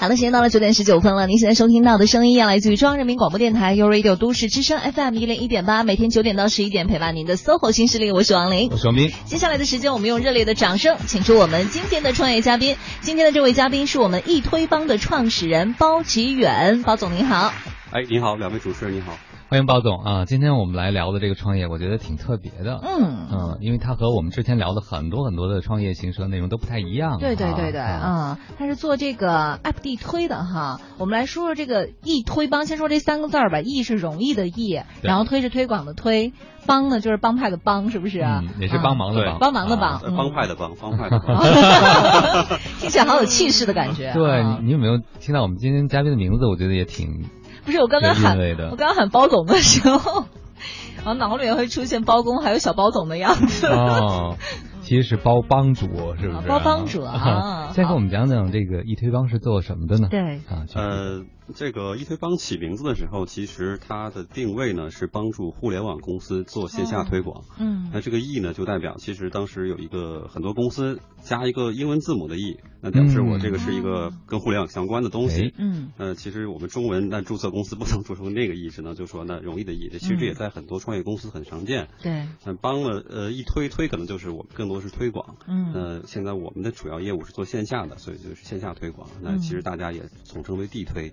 好的，时间到了九点十九分了。您现在收听到的声音，来自于中央人民广播电台 u Radio 都市之声 FM 一零一点八，每天九点到十一点陪伴您的 SOHO 新势力，我是王琳，我是王斌。接下来的时间，我们用热烈的掌声，请出我们今天的创业嘉宾。今天的这位嘉宾是我们易推帮的创始人包吉远，包总您好。哎，你好，两位主持人您好。欢迎包总啊！今天我们来聊的这个创业，我觉得挺特别的。嗯嗯，因为它和我们之前聊的很多很多的创业形式的内容都不太一样。对对对对，嗯，他是做这个 app 地推的哈。我们来说说这个易推帮，先说这三个字儿吧。易是容易的易，然后推是推广的推，帮呢就是帮派的帮，是不是？嗯，也是帮忙的帮，帮忙的帮，帮派的帮，帮派的帮。听起来好有气势的感觉。对，你有没有听到我们今天嘉宾的名字？我觉得也挺。不是我刚刚喊我刚刚喊包总的时候，然后脑里面会出现包公还有小包总的样子。哦，其实是包帮主，是不是？包帮主啊！先给我们讲讲这个一推帮是做什么的呢？对啊，呃。这个易推帮起名字的时候，其实它的定位呢是帮助互联网公司做线下推广。嗯，那这个易呢就代表，其实当时有一个很多公司加一个英文字母的易，那表示我这个是一个跟互联网相关的东西。嗯，呃，其实我们中文那注册公司不能注成那个易，只能就说那容易的易。这其实这也在很多创业公司很常见。对，那帮了呃一推推可能就是我们更多是推广。嗯，呃，现在我们的主要业务是做线下的，所以就是线下推广。那其实大家也统称为地推。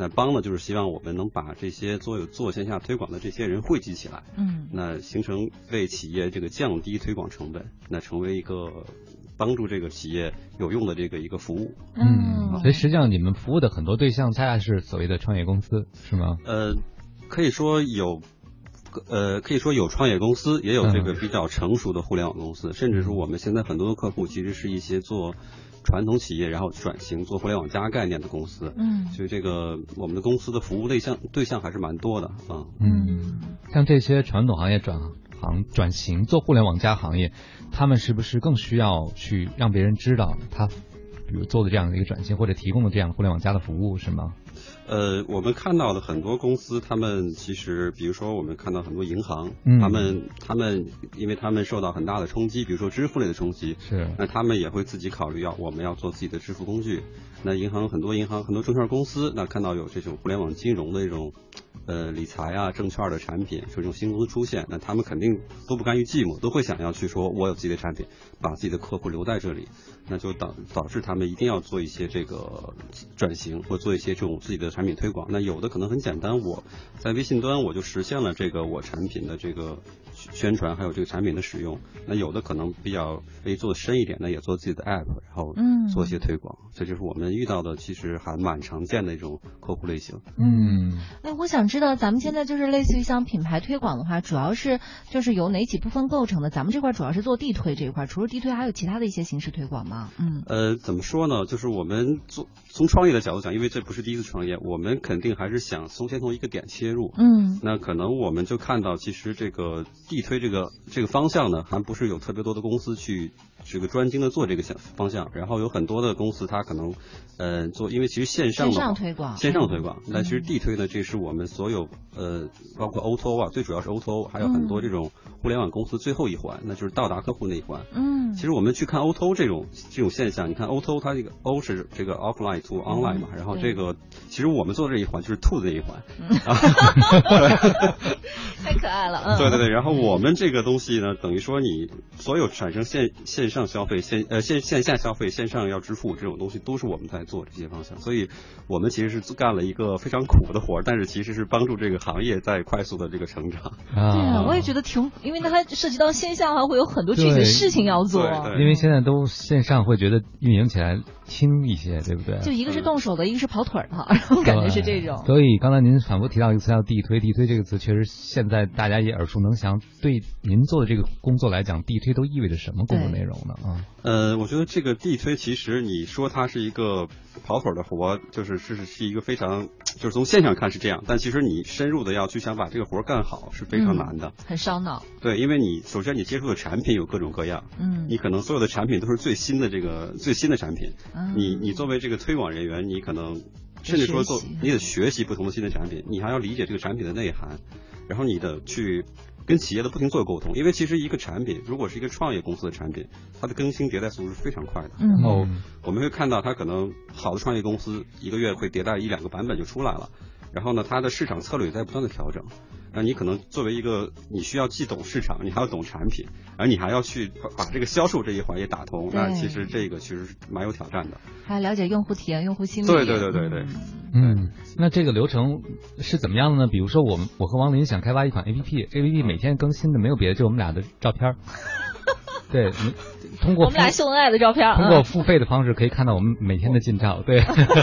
那帮呢，就是希望我们能把这些做有做线下推广的这些人汇集起来，嗯，那形成为企业这个降低推广成本，那成为一个帮助这个企业有用的这个一个服务，嗯，所以实际上你们服务的很多对象，恰恰是所谓的创业公司，是吗？呃，可以说有，呃，可以说有创业公司，也有这个比较成熟的互联网公司，甚至说我们现在很多的客户其实是一些做。传统企业，然后转型做互联网加概念的公司，嗯，所以这个我们的公司的服务对象对象还是蛮多的啊，嗯，像这些传统行业转行转型做互联网加行业，他们是不是更需要去让别人知道他，比如做的这样的一个转型，或者提供的这样互联网加的服务，是吗？呃，我们看到的很多公司，他们其实，比如说我们看到很多银行，他们他们因为他们受到很大的冲击，比如说支付类的冲击，是，那他们也会自己考虑要我们要做自己的支付工具。那银行很多银行很多证券公司，那看到有这种互联网金融的这种。呃，理财啊，证券的产品，说这种新公司出现，那他们肯定都不甘于寂寞，都会想要去说，我有自己的产品，把自己的客户留在这里，那就导导致他们一定要做一些这个转型，或做一些这种自己的产品推广。那有的可能很简单，我在微信端我就实现了这个我产品的这个宣传，还有这个产品的使用。那有的可能比较可以做的深一点，那也做自己的 app，然后做一些推广。这就是我们遇到的，其实还蛮常见的一种客户类型。嗯，哎，我想。知道咱们现在就是类似于像品牌推广的话，主要是就是由哪几部分构成的？咱们这块主要是做地推这一块，除了地推，还有其他的一些形式推广吗？嗯，呃，怎么说呢？就是我们做从创业的角度讲，因为这不是第一次创业，我们肯定还是想从先从一个点切入。嗯，那可能我们就看到，其实这个地推这个这个方向呢，还不是有特别多的公司去。这个专精的做这个向方向，然后有很多的公司，它可能，呃，做，因为其实线上的线上推广，线上推广，那其实地推呢，这是我们所有，呃，包括 O to O 啊，最主要是 O to O，还有很多这种互联网公司最后一环，那就是到达客户那一环。嗯，其实我们去看 O to O 这种这种现象，你看 O to O 它这个 O 是这个 offline to online 嘛，然后这个其实我们做这一环就是 to 的这一环。太可爱了，嗯。对对对，然后我们这个东西呢，等于说你所有产生线线上消费线呃线线下消费线上要支付这种东西都是我们在做这些方向，所以我们其实是干了一个非常苦的活儿，但是其实是帮助这个行业在快速的这个成长。啊对啊，我也觉得挺，因为它涉及到线下的话，会有很多具体的事情要做。因为现在都线上会觉得运营起来轻一些，对不对？就一个是动手的，一个是跑腿的，然后感觉是这种。所以刚才您反复提到一个词叫地推，地推这个词确实现在大家也耳熟能详。对您做的这个工作来讲，地推都意味着什么工作内容呢？啊？呃，我觉得这个地推其实你说它是一个跑腿的活，就是是是一个非常，就是从现象看是这样，但其实你深入的要去想把这个活干好是非常难的，很烧脑。对，因为你首先你接触的产品有各种各样，嗯，你可能所有的产品都是最新的这个最新的产品，你你作为这个推广人员，你可能甚至说做你得学习不同的新的产品，你还要理解这个产品的内涵，然后你的去。跟企业的不停做沟通，因为其实一个产品如果是一个创业公司的产品，它的更新迭代速度是非常快的。嗯然后我们会看到它可能好的创业公司一个月会迭代一两个版本就出来了，然后呢，它的市场策略也在不断的调整。那你可能作为一个你需要既懂市场，你还要懂产品，而你还要去把把这个销售这一环也打通，那其实这个其实是蛮有挑战的。还要了解用户体验、用户心理。对对对对对嗯，那这个流程是怎么样的呢？比如说，我们我和王林想开发一款 APP，APP 每天更新的没有别的，就我们俩的照片儿。对，你 通过我们俩秀恩爱的照片，通过嗯付费的方式可以看到我们每天的近照。对，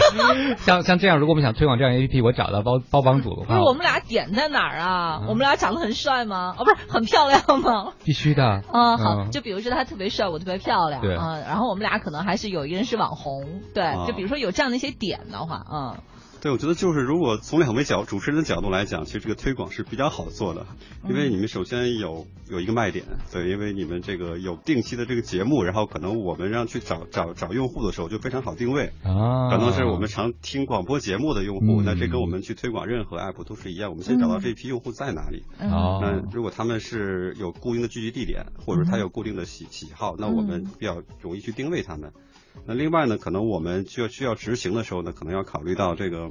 像像这样，如果我们想推广这样 APP，我找到包包帮主的话不是，我们俩点在哪儿啊？嗯我们俩长得很帅吗？哦，不是很漂亮吗？必须的。啊，好，嗯就比如说他特别帅，我特别漂亮，对嗯，然后我们俩可能还是有一个人是网红，对，啊就比如说有这样的一些点的话，嗯，对，我觉得就是如果从两位角主持人的角度来讲，其实这个推广是比较好做的，因为你们首先有有一个卖点，对，因为你们这个有定期的这个节目，然后可能我们让去找找找用户的时候就非常好定位，啊，可能是我们常听广播节目的用户，嗯那这跟我们去推广任何 app 都是一样，我们先找到这批用户在哪里。嗯。哦。那如果他们是有固定的聚集地点，或者他有固定的喜喜好，那我们比较容易去定位他们。那另外呢，可能我们需要需要执行的时候呢，可能要考虑到这个。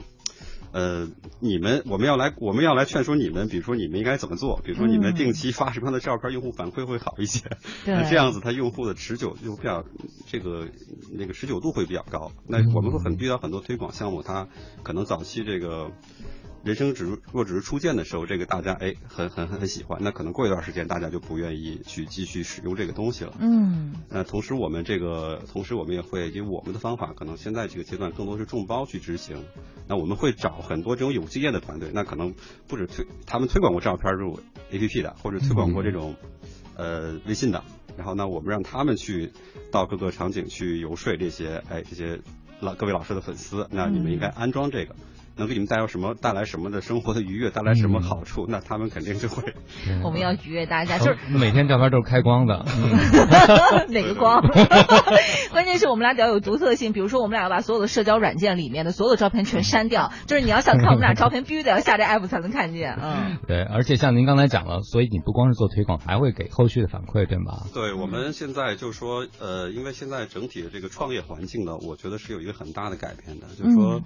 呃，你们我们要来我们要来劝说你们，比如说你们应该怎么做，比如说你们定期发什么样的照片，用户反馈会好一些。对 那这样子，它用户的持久就比较这个那个持久度会比较高。那我们会很遇到很多推广项目，它可能早期这个人生只是若只是初见的时候，这个大家哎很很很很喜欢，那可能过一段时间大家就不愿意去继续使用这个东西了。嗯那同时我们这个，同时我们也会以我们的方法，可能现在这个阶段更多是众包去执行。那我们会找很多这种有经验的团队，那可能不止推他们推广过照片入 APP 的，或者推广过这种、呃微信的。然后呢，我们让他们去到各个场景去游说这些哎这些老各位老师的粉丝，那你们应该安装这个。能给你们带来什么带来什么的生活的愉悦，带来什么好处？那他们肯定就会我们要愉悦大家，就是 每天照片都是开光的。嗯哪个光？关键是我们俩得要有独特性，比如说我们俩要把所有的社交软件里面的所有的照片全删掉，就是你要想看我们俩照片，必须得要下这 app 才能看见。嗯，对，而且像您刚才讲了，所以你不光是做推广，还会给后续的反馈，对吗？对，我们现在就是说，呃，因为现在整体的这个创业环境呢，我觉得是有一个很大的改变的，就是说，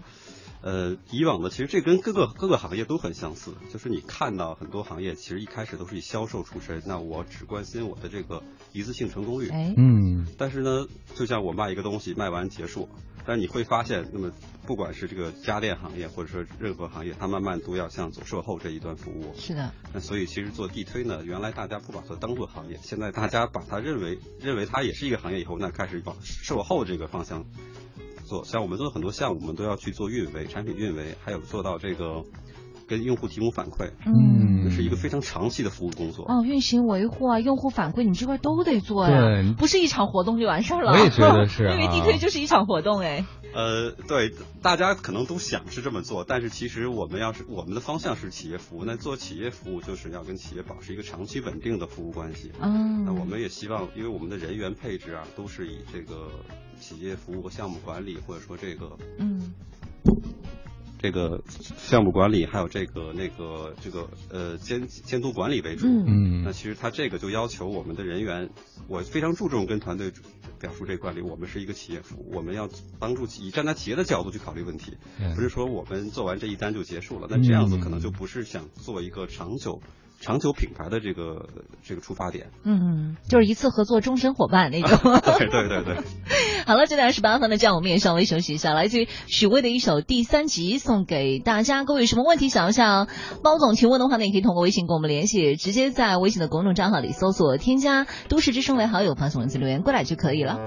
呃，以往的其实这跟各个各个行业都很相似，就是你看到很多行业其实一开始都是以销售出身，那我只关心我的这个一次性成功率，哎，嗯。但是呢，就像我卖一个东西卖完结束，但是你会发现，那么不管是这个家电行业或者说任何行业，它慢慢都要向走售后这一端服务。是的，那所以其实做地推呢，原来大家不把它当做行业，现在大家把它认为认为它也是一个行业以后，那开始往售后这个方向做。像我们做的很多项目，我们都要去做运维、产品运维，还有做到这个跟用户提供反馈，嗯。这是一个非常长期的服务工作。哦，运行维护啊，用户反馈，你们这块都得做呀，对不是一场活动就完事儿了。我也觉得是啊 因为地推就是一场活动哎。呃，对，大家可能都想是这么做，但是其实我们要是我们的方向是企业服务，那做企业服务就是要跟企业保持一个长期稳定的服务关系。嗯，那我们也希望，因为我们的人员配置啊，都是以这个企业服务和项目管理，或者说这个嗯这个项目管理，还有这个那个这个呃监监督管理为主。嗯那嗯其实它这个就要求我们的人员，我非常注重跟团队表述这个管理。我们是一个企业服务，我们要帮助企以站在企业的角度去考虑问题，不是说我们做完这一单就结束了。那这样子嗯可能就不是想做一个长久。长久品牌的这个这个出发点，嗯，就是一次合作终身伙伴那种。对对对对。好了，九点十八分的这样我们也稍微休息一下，来自于许巍的一首《第三集》送给大家。各位有什么问题想要向包总提问的话呢，也可以通过微信跟我们联系，直接在微信的公众账号里搜索添加“都市之声”为好友，发送文字留言过来就可以了。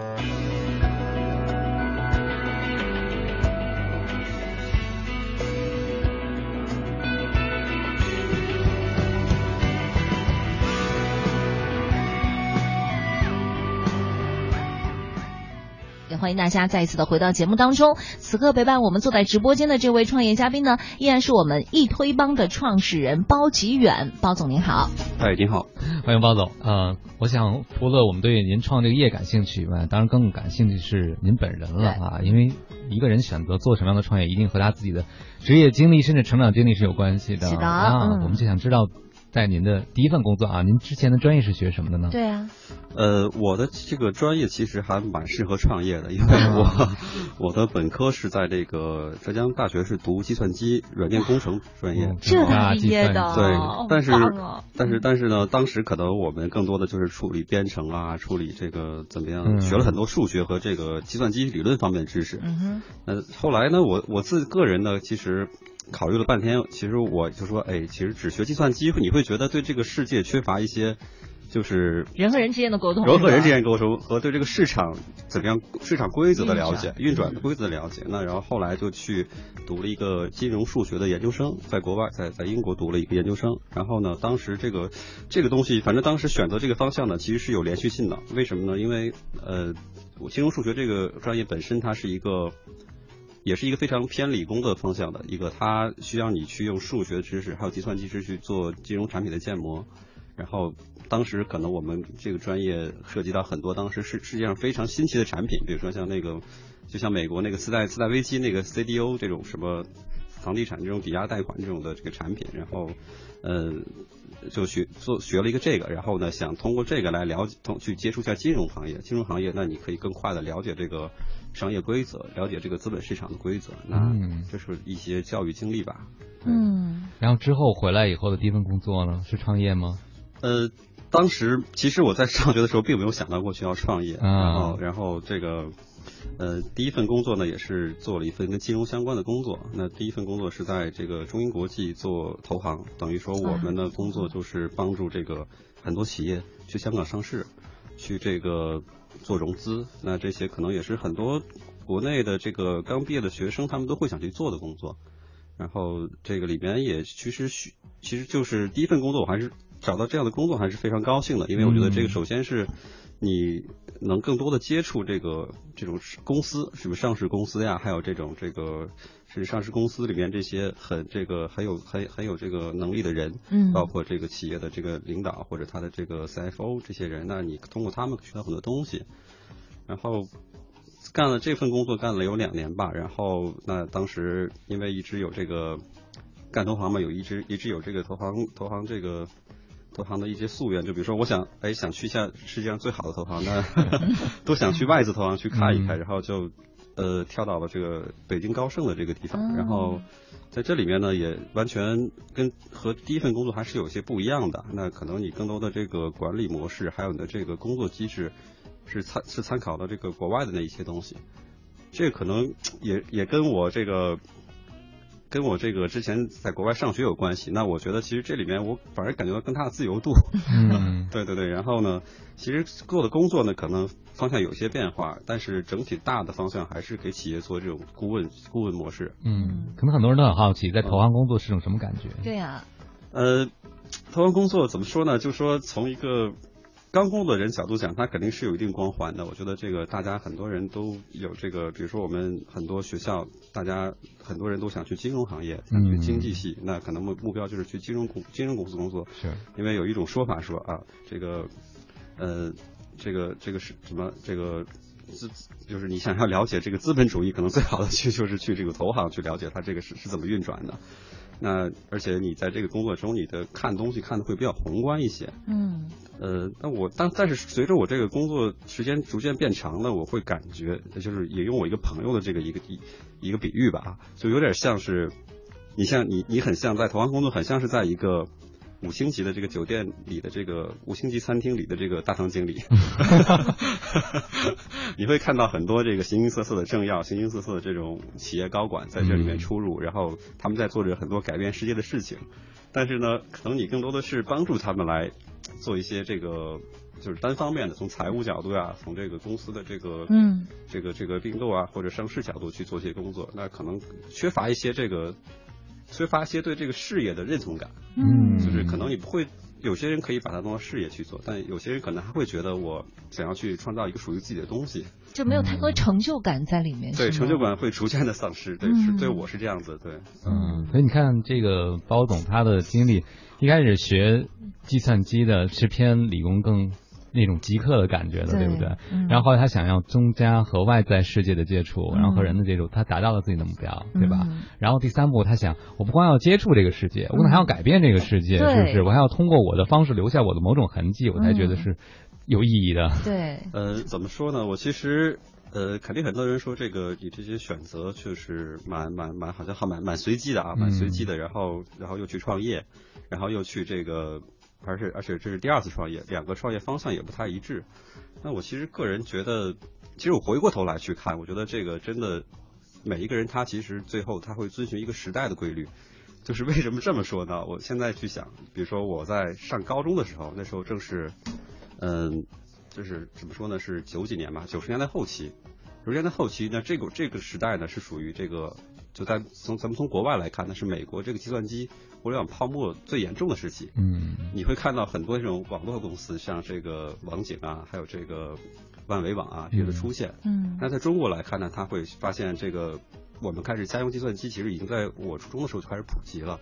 欢迎大家再一次的回到节目当中。此刻陪伴我们坐在直播间的这位创业嘉宾呢，依然是我们易推帮的创始人包吉远。包总您好。哎，您好。欢迎包总。呃，我想除了我们对您创这个业感兴趣以外，当然更感兴趣是您本人了啊，因为一个人选择做什么样的创业，一定和他自己的职业经历甚至成长经历是有关系的。是的啊，嗯我们就想知道。在您的第一份工作啊，您之前的专业是学什么的呢？对啊，呃，我的这个专业其实还蛮适合创业的，因为我我的本科是在这个浙江大学是读计算机软件工程专业。这才毕业的，对，但是但是但是呢，当时可能我们更多的就是处理编程啊，处理这个怎么样，学了很多数学和这个计算机理论方面的知识。嗯哼。那，后来呢，我我自个人呢，其实。考虑了半天，其实我就说，哎，其实只学计算机，你会觉得对这个世界缺乏一些，就是人和人之间的沟通，人和人之间沟通和对这个市场怎么样市场规则的了解，运转的规则的了解。那然后后来就去读了一个金融数学的研究生，在国外，在在英国读了一个研究生。然后呢，当时这个这个东西，反正当时选择这个方向呢，其实是有连续性的。为什么呢？因为呃，金融数学这个专业本身它是一个。也是一个非常偏理工的方向的一个，它需要你去用数学知识还有计算机知识去做金融产品的建模。然后当时可能我们这个专业涉及到很多当时世世界上非常新奇的产品，比如说像那个，就像美国那个次贷次贷危机那个 CDO 这种什么房地产这种抵押贷款这种的这个产品，然后呃就学做学了一个这个，然后呢想通过这个来了解通去接触一下金融行业，金融行业那你可以更快的了解这个。商业规则，了解这个资本市场的规则，那这是一些教育经历吧。嗯，然后之后回来以后的第一份工作呢，是创业吗？呃，当时其实我在上学的时候并没有想到过去要创业，然后然后这个呃第一份工作呢也是做了一份跟金融相关的工作。那第一份工作是在这个中银国际做投行，等于说我们的工作就是帮助这个很多企业去香港上市，去这个。做融资，那这些可能也是很多国内的这个刚毕业的学生他们都会想去做的工作。然后这个里边也其实需，其实就是第一份工作，我还是找到这样的工作还是非常高兴的，因为我觉得这个首先是你能更多的接触这个这种公司，是不是上市公司呀？还有这种这个。是上市公司里面这些很这个很有很很有这个能力的人，嗯，包括这个企业的这个领导或者他的这个 CFO 这些人，那你通过他们学到很多东西。然后干了这份工作干了有两年吧，然后那当时因为一直有这个干投行嘛，有一直一直有这个投行投行这个投行的一些夙愿，就比如说我想哎想去一下世界上最好的投行，那 都想去外资投行去看一看，然后就。呃，跳到了这个北京高盛的这个地方，然后在这里面呢，也完全跟和第一份工作还是有些不一样的。那可能你更多的这个管理模式，还有你的这个工作机制，是参是参考了这个国外的那一些东西。这可能 也也跟我这个。跟我这个之前在国外上学有关系，那我觉得其实这里面我反而感觉到更大的自由度。嗯，对对对。然后呢，其实做的工作呢可能方向有些变化，但是整体大的方向还是给企业做这种顾问顾问模式。嗯，可能很多人都很好奇，在投行工作是种什么感觉？对呀。呃，投行工作怎么说呢？就说从一个。刚工作的人角度讲，他肯定是有一定光环的。我觉得这个大家很多人都有这个，比如说我们很多学校，大家很多人都想去金融行业，想去经济系，那可能目目标就是去金融公金融公司工作。是，因为有一种说法说啊，这个呃，这个这个是什么？这个资就是你想要了解这个资本主义，可能最好的去 就是去这个投行去了解它这个是是怎么运转的。那而且你在这个工作中，你的看东西看的会比较宏观一些。嗯。呃，那我但但是随着我这个工作时间逐渐变长了，我会感觉，就是也用我一个朋友的这个一个一一个比喻吧，就有点像是，你像你你很像在投行工作，很像是在一个五星级的这个酒店里的这个五星级餐厅里的这个大堂经理。你会看到很多这个形形色色的政要，形形色色的这种企业高管在这里面出入，然后他们在做着很多改变世界的事情，但是呢，可能你更多的是帮助他们来。做一些这个就是单方面的，从财务角度呀，从这个公司的这个嗯，这个这个并购啊或者上市角度去做一些工作，那可能缺乏一些这个缺乏一些对这个事业的认同感，嗯，就是可能你不会，有些人可以把它当做事业去做，但有些人可能还会觉得我想要去创造一个属于自己的东西，就没有太多成就感在里面，对，成就感会逐渐的丧失，对，是对我是这样子，对，嗯，所以你看这个包总他的经历。一开始学计算机的是偏理工更那种即刻的感觉的，对对不对？嗯然后后来他想要增加和外在世界的接触，然后和人的接触，他达到了自己的目标，对吧？嗯然后第三步，他想，我不光要接触这个世界，我可能还要改变这个世界，对是不是？我还要通过我的方式留下我的某种痕迹，我才觉得嗯是有意义的。对，呃，怎么说呢？我其实呃，肯定很多人说这个你这些选择确实蛮蛮蛮好像还蛮蛮随机的啊，蛮随机的。然后然后又去创业，然后又去这个，而且而且这是第二次创业，两个创业方向也不太一致。那我其实个人觉得，其实我回过头来去看，我觉得这个真的每一个人他其实最后他会遵循一个时代的规律。就是为什么这么说呢？我现在去想，比如说我在上高中的时候，那时候正是，嗯，就是怎么说呢？是九几年吧，九十年代后期。九十年代后期那，这个这个时代呢是属于这个，就在从咱们从国外来看，那是美国这个计算机互联网泡沫最严重的时期。嗯你会看到很多这种网络公司，像这个网景啊，还有这个万维网啊这些的出现。嗯那在中国来看呢，他会发现这个我们开始家用计算机，其实已经在我初中的时候就开始普及了。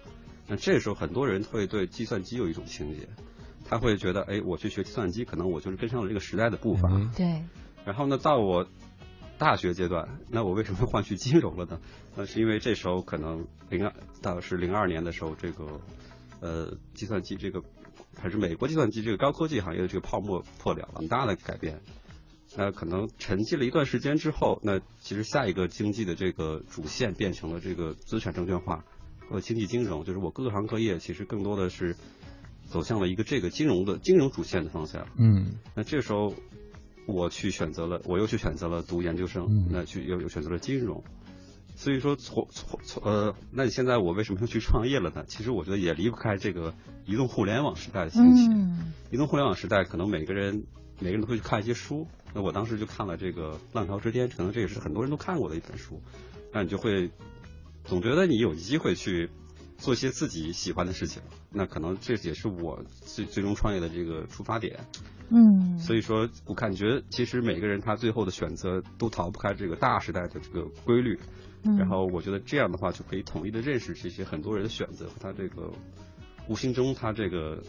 那这时候很多人会对计算机有一种情节，他会觉得，哎，我去学计算机，可能我就是跟上了这个时代的步伐。嗯对，然后呢，到我大学阶段，那我为什么换去金融了呢？那是因为这时候可能零二到是零二年的时候，这个呃计算机这个还是美国计算机这个高科技行业的这个泡沫破了了，很大的改变。那可能沉寂了一段时间之后，那其实下一个经济的这个主线变成了这个资产证券化和经济金融，就是我各行各业其实更多的是走向了一个这个金融的金融主线的方向。嗯那这时候我去选择了，我又去选择了读研究生，嗯那去又又选择了金融。所以说从从从呃，那你现在我为什么又去创业了呢？其实我觉得也离不开这个移动互联网时代的兴起。嗯移动互联网时代，可能每个人每个人都会去看一些书。那我当时就看了这个《浪潮之巅》，可能这也是很多人都看过的一本书。那你就会总觉得你有机会去做一些自己喜欢的事情。那可能这也是我最最终创业的这个出发点。嗯，所以说我感觉其实每个人他最后的选择都逃不开这个大时代的这个规律。嗯然后我觉得这样的话就可以统一的认识这些很多人的选择和他这个无形中他这个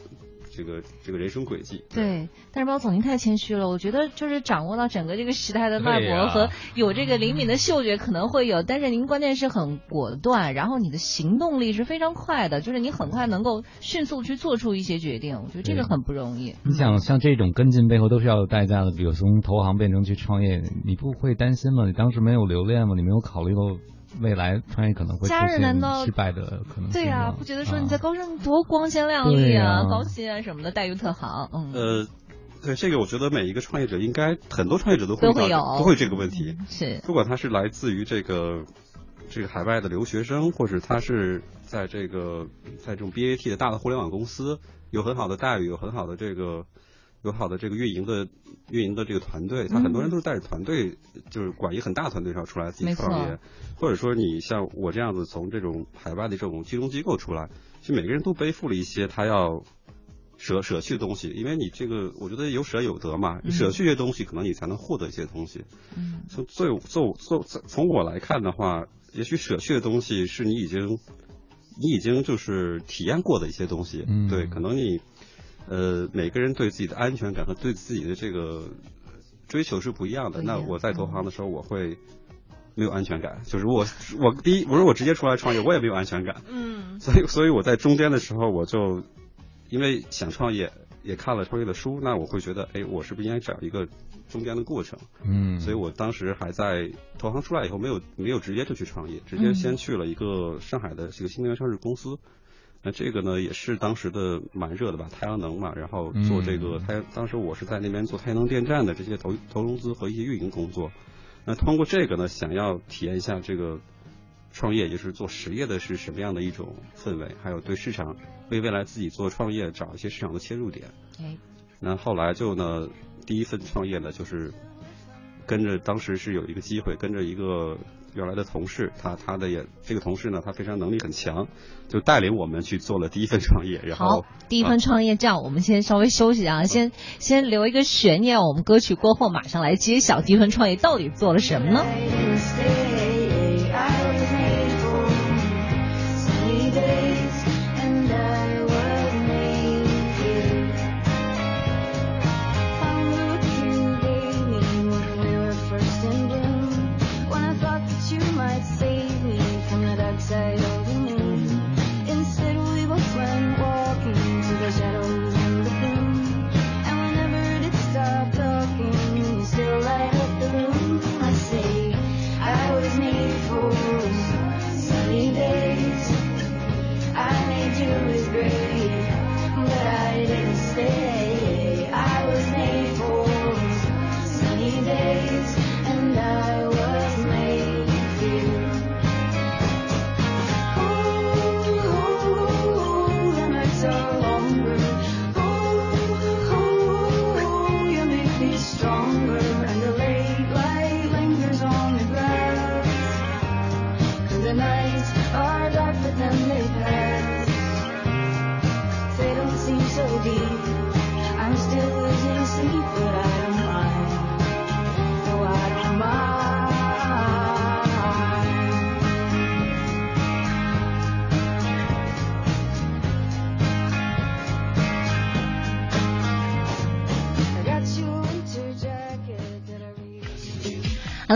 这个这个人生轨迹。对，但是包总您太谦虚了，我觉得就是掌握到整个这个时代的脉搏和有这个灵敏的嗅觉可能会有，但是您关键是很果断，然后你的行动力是非常快的，就是你很快能够迅速去做出一些决定，我觉得这个很不容易。你想，像这种跟进背后都是要有代价的，比如从投行变成去创业，你不会担心吗？你当时没有留恋吗？你没有考虑过未来创业可能会家人难道失败的可能对呀、吗？不觉得说你啊。在高盛多光鲜亮丽对啊，高薪啊什么的，待遇特好，嗯，呃，对这个，我觉得每一个创业者应该很多创业者都会都会有都会这个问题。是，不管他是来自于这个这个海外的留学生，或者他是在这个在这种 BAT 的大的互联网公司有很好的待遇，有很好的这个有好的这个运营的运营的这个团队，他很多人都是带着团队，就是管一个很大团队上出来自己创业，或者说你像我这样子从这种海外的这种金融机构出来，其实每个人都背负了一些他要。舍舍去的东西，因为你这个，我觉得有舍有得嘛，你舍去一些东西，可能你才能获得一些东西。嗯从最从从从我来看的话，也许舍去的东西是你已经你已经就是体验过的一些东西，嗯对，可能你呃每个人对自己的安全感和对自己的这个追求是不一样的。那我在投行的时候，我会没有安全感，就是我我第一，我说我直接出来创业，我也没有安全感，嗯所以所以我在中间的时候，我就因为想创业。也看了创业的书，那我会觉得，哎，我是不是应该找一个中间的过程？嗯，所以我当时还在投行出来以后，没有没有直接就去创业，直接先去了一个上海的这个新能源上市公司。那这个呢，也是当时的蛮热的吧，太阳能嘛，然后做这个嗯太，当时我是在那边做太阳能电站的这些投投融资和一些运营工作。那通过这个呢，想要体验一下这个创业，也就是做实业的是什么样的一种氛围，还有对市场为未来自己做创业找一些市场的切入点。哎，那后来就呢，第一份创业呢，就是跟着当时是有一个机会，跟着一个原来的同事，他他的也这个同事呢，他非常能力很强，就带领我们去做了第一份创业，然后好，第一份创业这样，我们先稍微休息啊，先先留一个悬念，我们歌曲过后马上来揭晓第一份创业到底做了什么呢？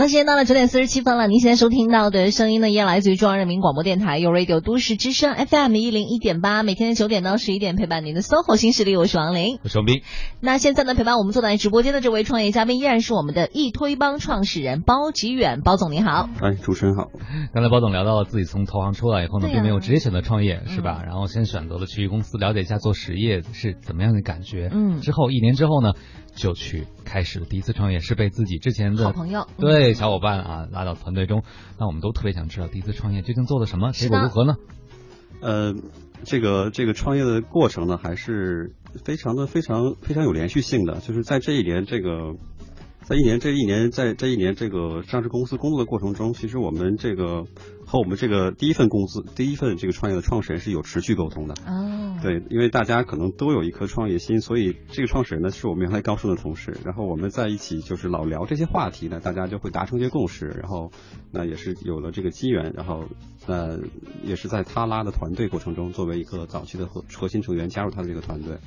时间到了九点四十七分了。您现在收听到的声音呢，依然来自于中央人民广播电台有 Radio 都市之声 FM 一零一点八，每天的九点到十一点陪伴您的 SOHO 新势力，我是王琳。我是王斌，那现在呢，陪伴我们坐在直播间的这位创业嘉宾依然是我们的易推帮创始人包吉远，包总您好。哎，主持人好。刚才包总聊到了自己从投行出来以后呢，并没有直接选择创业，是吧？嗯然后先选择了去公司了解一下做实业是怎么样的感觉。嗯之后一年之后呢，就去开始了第一次创业，是被自己之前的好朋友嗯对小伙伴啊拉到团队中。那我们都特别想知道第一次创业究竟做了什么，结果如何呢？呃，这个这个创业的过程呢，还是非常的非常非常有连续性的。就是在这一年这个，在一年这一年在这一年这个上市公司工作的过程中，其实我们这个和我们这个第一份工资、第一份这个创业的创始人是有持续沟通的。哦，对，因为大家可能都有一颗创业心，所以这个创始人呢是我们原来高盛的同事，然后我们在一起就是老聊这些话题呢，大家就会达成一些共识，然后那也是有了这个机缘，然后呃也是在他拉的团队过程中，作为一个早期的核核心成员加入他的这个团队。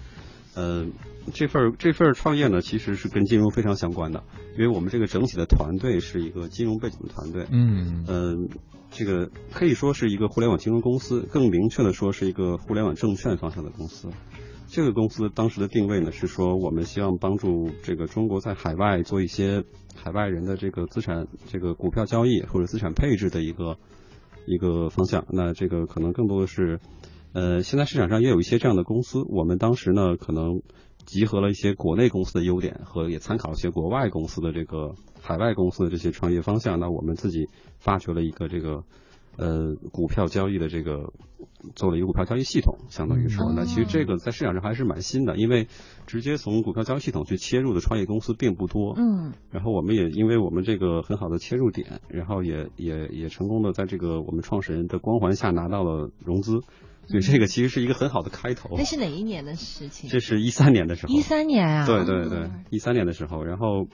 呃，这份儿这份儿创业呢，其实是跟金融非常相关的，因为我们这个整体的团队是一个金融背景的团队。嗯嗯，这个可以说是一个互联网金融公司，更明确的说是一个互联网证券方向的公司。这个公司当时的定位呢是说，我们希望帮助这个中国在海外做一些海外人的这个资产、这个股票交易或者资产配置的一个一个方向。那这个可能更多的是，呃，现在市场上也有一些这样的公司。我们当时呢，可能集合了一些国内公司的优点和也参考了一些国外公司的这个海外公司的这些创业方向。那我们自己发掘了一个这个呃股票交易的这个做了一个股票交易系统，相当于说，嗯那其实这个在市场上还是蛮新的，因为直接从股票交易系统去切入的创业公司并不多。嗯然后我们也因为我们这个很好的切入点，然后也也也成功的在这个我们创始人的光环下拿到了融资，所以这个其实是一个很好的开头。那是哪一年的事情？这是一三年的时候，一三年啊。对对对，一三年的时候，然后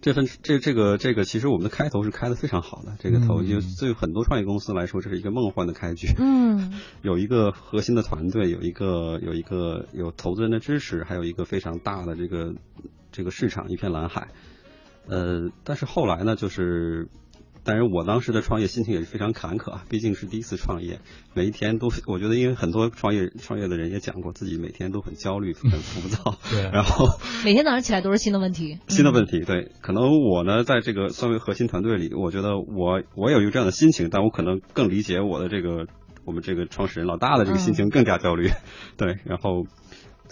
这份这这个这个，其实我们的开头是开的非常好的，这个头嗯就对很多创业公司来说，这是一个梦幻的开局。嗯 有一个核心的团队，有一个有一个有投资人的支持，还有一个非常大的这个这个市场，一片蓝海。呃，但是后来呢，就是，当然我当时的创业心情也是非常坎坷啊，毕竟是第一次创业，每一天都，我觉得因为很多创业创业的人也讲过，自己每天都很焦虑、很浮躁，对然后每天早上起来都是新的问题。新的问题，对，可能我呢，在这个作为核心团队里，我觉得我我有一个这样的心情，但我可能更理解我的这个我们这个创始人老大的这个心情更加焦虑，对，然后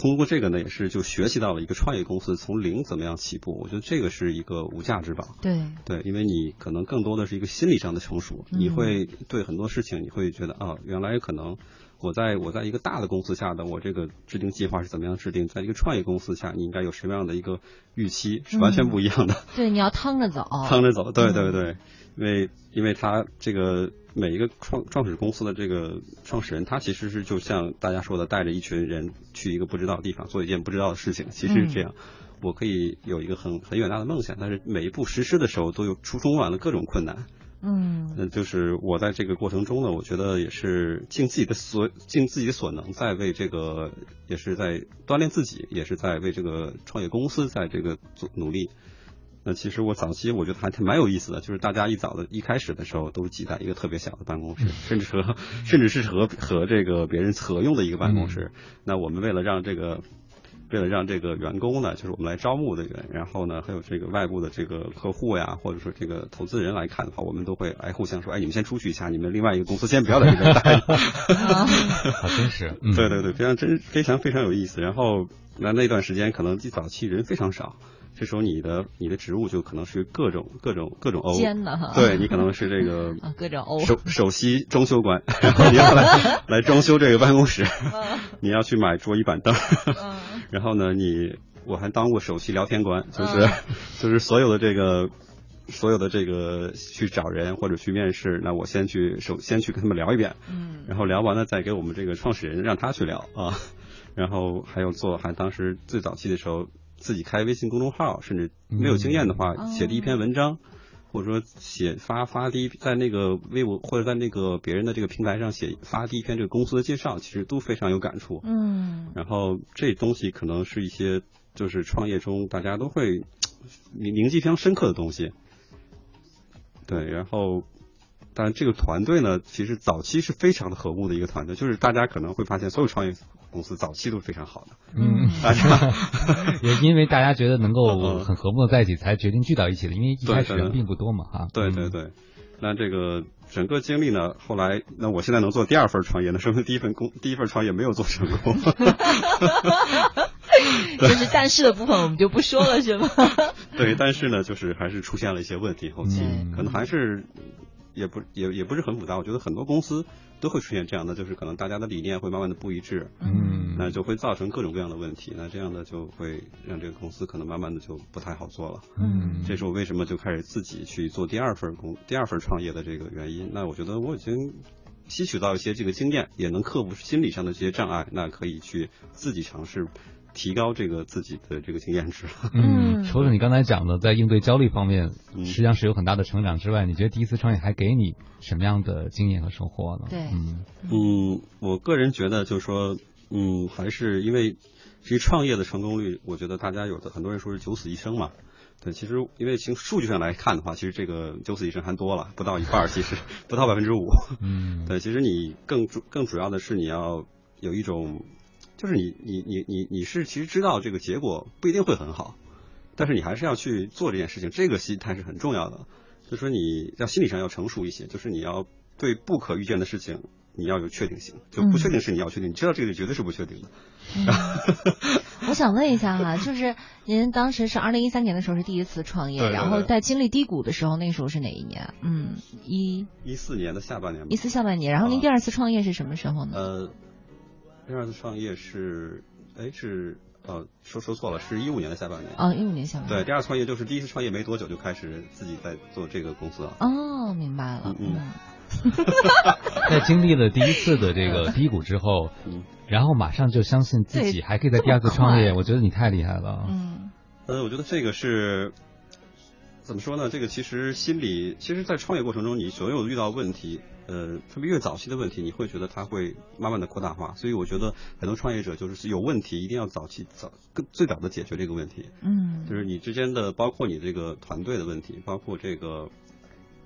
通过这个呢，也是就学习到了一个创业公司从零怎么样起步，我觉得这个是一个无价之宝。对，对，因为你可能更多的是一个心理上的成熟，你嗯会对很多事情，你会觉得啊，原来可能我在我在一个大的公司下的我这个制定计划是怎么样制定，在一个创业公司下，你应该有什么样的一个预期，是完全不一样的。对，你要趟着走。趟着走，对对嗯对，因为因为他这个每一个创创始公司的这个创始人，他其实是就像大家说的，带着一群人去一个不知道的地方做一件不知道的事情，其实是这样。我可以有一个很很远大的梦想，但是每一步实施的时候都有充充满了各种困难。嗯嗯，就是我在这个过程中呢，我觉得也是尽自己的所尽自己的所能，在为这个也是在锻炼自己，也是在为这个创业公司在这个做努力。那其实我早期我觉得还挺蛮有意思的，就是大家一早的一开始的时候都挤在一个特别小的办公室，甚至和甚至是和和这个别人合用的一个办公室。那我们为了让这个为了让这个员工呢，就是我们来招募的人，然后呢，还有这个外部的这个客户呀，或者说这个投资人来看的话，我们都会哎互相说，哎，你们先出去一下，你们另外一个公司先不要在这边待着。好 真实。嗯对对对，非常真，非常非常有意思。然后那那段时间可能早期人非常少，这时候你的你的职务就可能是各种各种各种欧，尖的哈对你可能是这个 啊，各种欧。首首席装修官，然后你要来 来装修这个办公室，你要去买桌椅板凳，然后呢，你我还当过首席聊天官，就是、嗯就是所有的这个所有的这个去找人或者去面试，那我先去首先去跟他们聊一遍，嗯。然后聊完了再给我们这个创始人让他去聊啊，然后还有做还当时最早期的时候自己开微信公众号，甚至没有经验的话、嗯写第一篇文章。或者说写发发第一在那个微博或者在那个别人的这个平台上写发第一篇这个公司的介绍，其实都非常有感触。嗯然后这东西可能是一些就是创业中大家都会铭 铭记非常深刻的东西。对，然后，当然这个团队呢，其实早期是非常的和睦的一个团队，就是大家可能会发现，所有创业公司早期都是非常好的，嗯，大家 也因为大家觉得能够嗯很和睦的在一起，才决定聚到一起的。因为一开始人并不多嘛，哈。嗯，对对对。那这个整个经历呢，后来那我现在能做第二份创业那，说明第一份工第一份创业没有做成功。就是但是的部分我们就不说了，是吗？对，但是呢，就是还是出现了一些问题，后期、嗯可能还是也不也也不是很复杂。我觉得很多公司都会出现这样的，就是可能大家的理念会慢慢的不一致，嗯，那就会造成各种各样的问题。那这样的就会让这个公司可能慢慢的就不太好做了。嗯，这是我为什么就开始自己去做第二份工、第二份创业的这个原因。那我觉得我已经吸取到一些这个经验，也能克服心理上的这些障碍，那可以去自己尝试提高这个自己的这个经验值。嗯，嗯除了你刚才讲的在应对焦虑方面，嗯实际上是有很大的成长之外，你觉得第一次创业还给你什么样的经验和收获呢？对嗯嗯，我个人觉得就是说，嗯，还是因为其实创业的成功率，我觉得大家有的很多人说是九死一生嘛。对，其实因为从数据上来看的话，其实这个九死一生还多了，不到一半，其实 不到百分之五。嗯，对，其实你更主更主要的是你要有一种，就是你你你你你是其实知道这个结果不一定会很好，但是你还是要去做这件事情，这个心态是很重要的。就是说你要心理上要成熟一些，就是你要对不可预见的事情你要有确定性，就不确定是你要确定，你知道这个绝对是不确定的。我想问一下哈，就是您当时是二零一三年的时候是第一次创业，对对对然后在经历低谷的时候，那时候是哪一年？嗯，一一四年的下半年吧一，四下半年。然后您啊第二次创业是什么时候呢？呃，第二次创业是，哎是呃说说错了，是一五年的下半年。哦，一五年下半年对，第二次创业就是第一次创业没多久就开始自己在做这个公司了。哦，明白了。嗯嗯 在经历了第一次的这个低谷之后，嗯，然后马上就相信自己还可以在第二次创业，我觉得你太厉害了。嗯呃，我觉得这个是怎么说呢？这个其实心理，其实，在创业过程中，你所有遇到问题，呃，特别越早期的问题，你会觉得它会慢慢的扩大化。所以我觉得很多创业者就是有问题，一定要早期早更最早的解决这个问题。嗯就是你之间的，包括你这个团队的问题，包括这个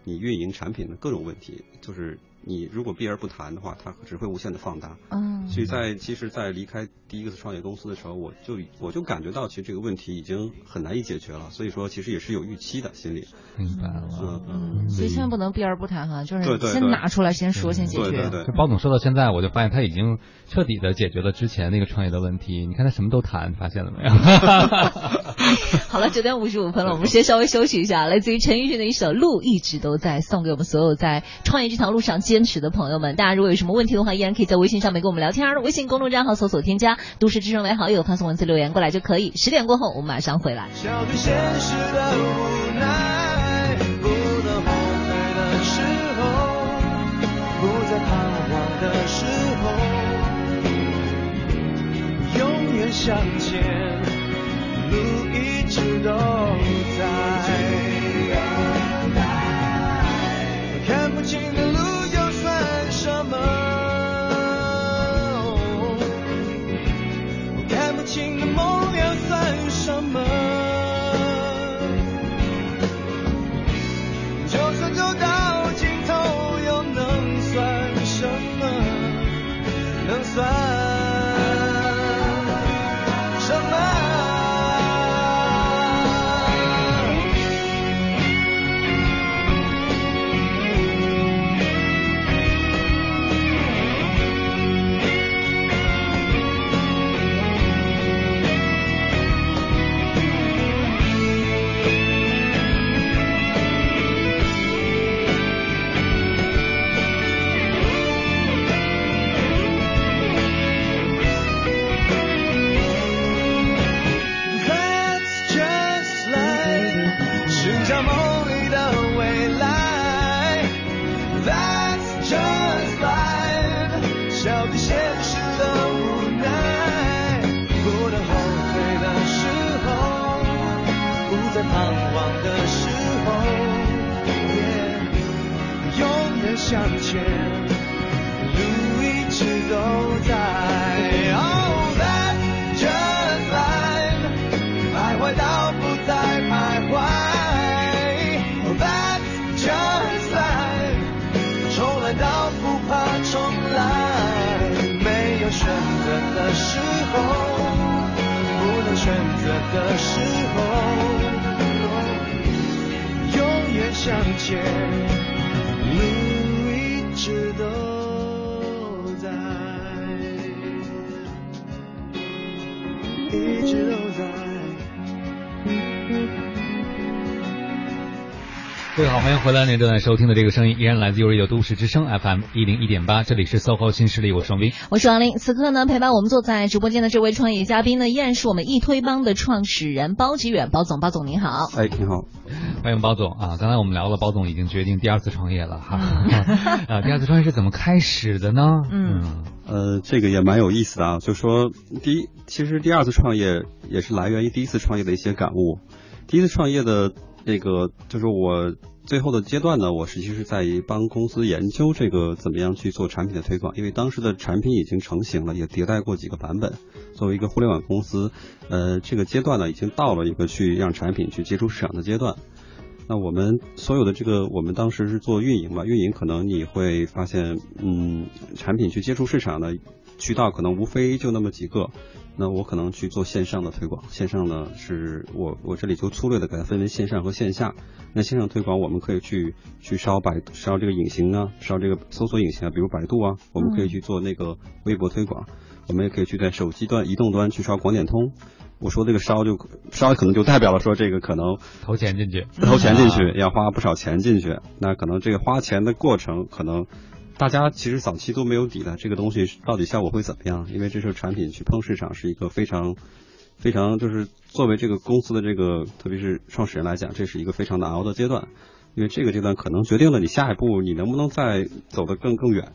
你运营产品的各种问题，就是你如果避而不谈的话，它只会无限的放大。嗯所以在其实，在离开第一个创业公司的时候，我就我就感觉到，其实这个问题已经很难以解决了。所以说，其实也是有预期的心理。明白了。嗯嗯，嗯，所以千万不能避而不谈哈，就是先拿出来，先说，先解决。对对对包总说到现在，我就发现他已经彻底的解决了之前那个创业的问题。你看他什么都谈，发现了没有？好了，九点五十五分了，我们先稍微休息一下。来自于陈奕迅的一首《路》，一直都在送给我们所有在创业这条路上坚持的朋友们。大家如果有什么问题的话，依然可以在微信上面跟我们聊天，微信公众账号搜索添加“都市之声”为好友，发送文字留言过来就可以。十点过后，我们马上回来。笑对现实的无奈，不能后退的时候，不再彷徨的时候，永远向前，路一直都在。看不清的回来。您正在收听的这个声音依然来自优瑞的都市之声 FM 一零一点八，这里是 SOHO 新势力，我是王斌。我是王林，此刻呢陪伴我们坐在直播间的这位创业嘉宾呢，依然是我们易推帮的创始人包吉远，包总，包总您好。哎，你好，欢迎包总啊！刚才我们聊了，包总已经决定第二次创业了哈。啊，第二次创业是怎么开始的呢？嗯呃，这个也蛮有意思的啊。就说第一，其实第二次创业也是来源于第一次创业的一些感悟。第一次创业的那个，就是我最后的阶段呢，我实际是在于帮公司研究这个怎么样去做产品的推广，因为当时的产品已经成型了，也迭代过几个版本。作为一个互联网公司，呃，这个阶段呢，已经到了一个去让产品去接触市场的阶段。那我们所有的这个，我们当时是做运营嘛，运营可能你会发现，嗯，产品去接触市场呢渠道可能无非就那么几个。那我可能去做线上的推广，线上呢是我我这里就粗略的给它分为线上和线下。那线上推广我们可以去去烧百烧这个隐形啊，烧这个搜索引擎啊，比如百度啊，我们可以去做那个微博推广，我们也可以去在手机端、移动端去烧广点通。我说这个烧就烧可能就代表了说这个可能投钱进去，投钱进去啊要花不少钱进去，那可能这个花钱的过程可能。大家其实早期都没有底的，这个东西到底效果会怎么样？因为这是产品去碰市场是一个非常、非常就是作为这个公司的这个，特别是创始人来讲，这是一个非常难熬的阶段，因为这个阶段可能决定了你下一步你能不能再走得更更远。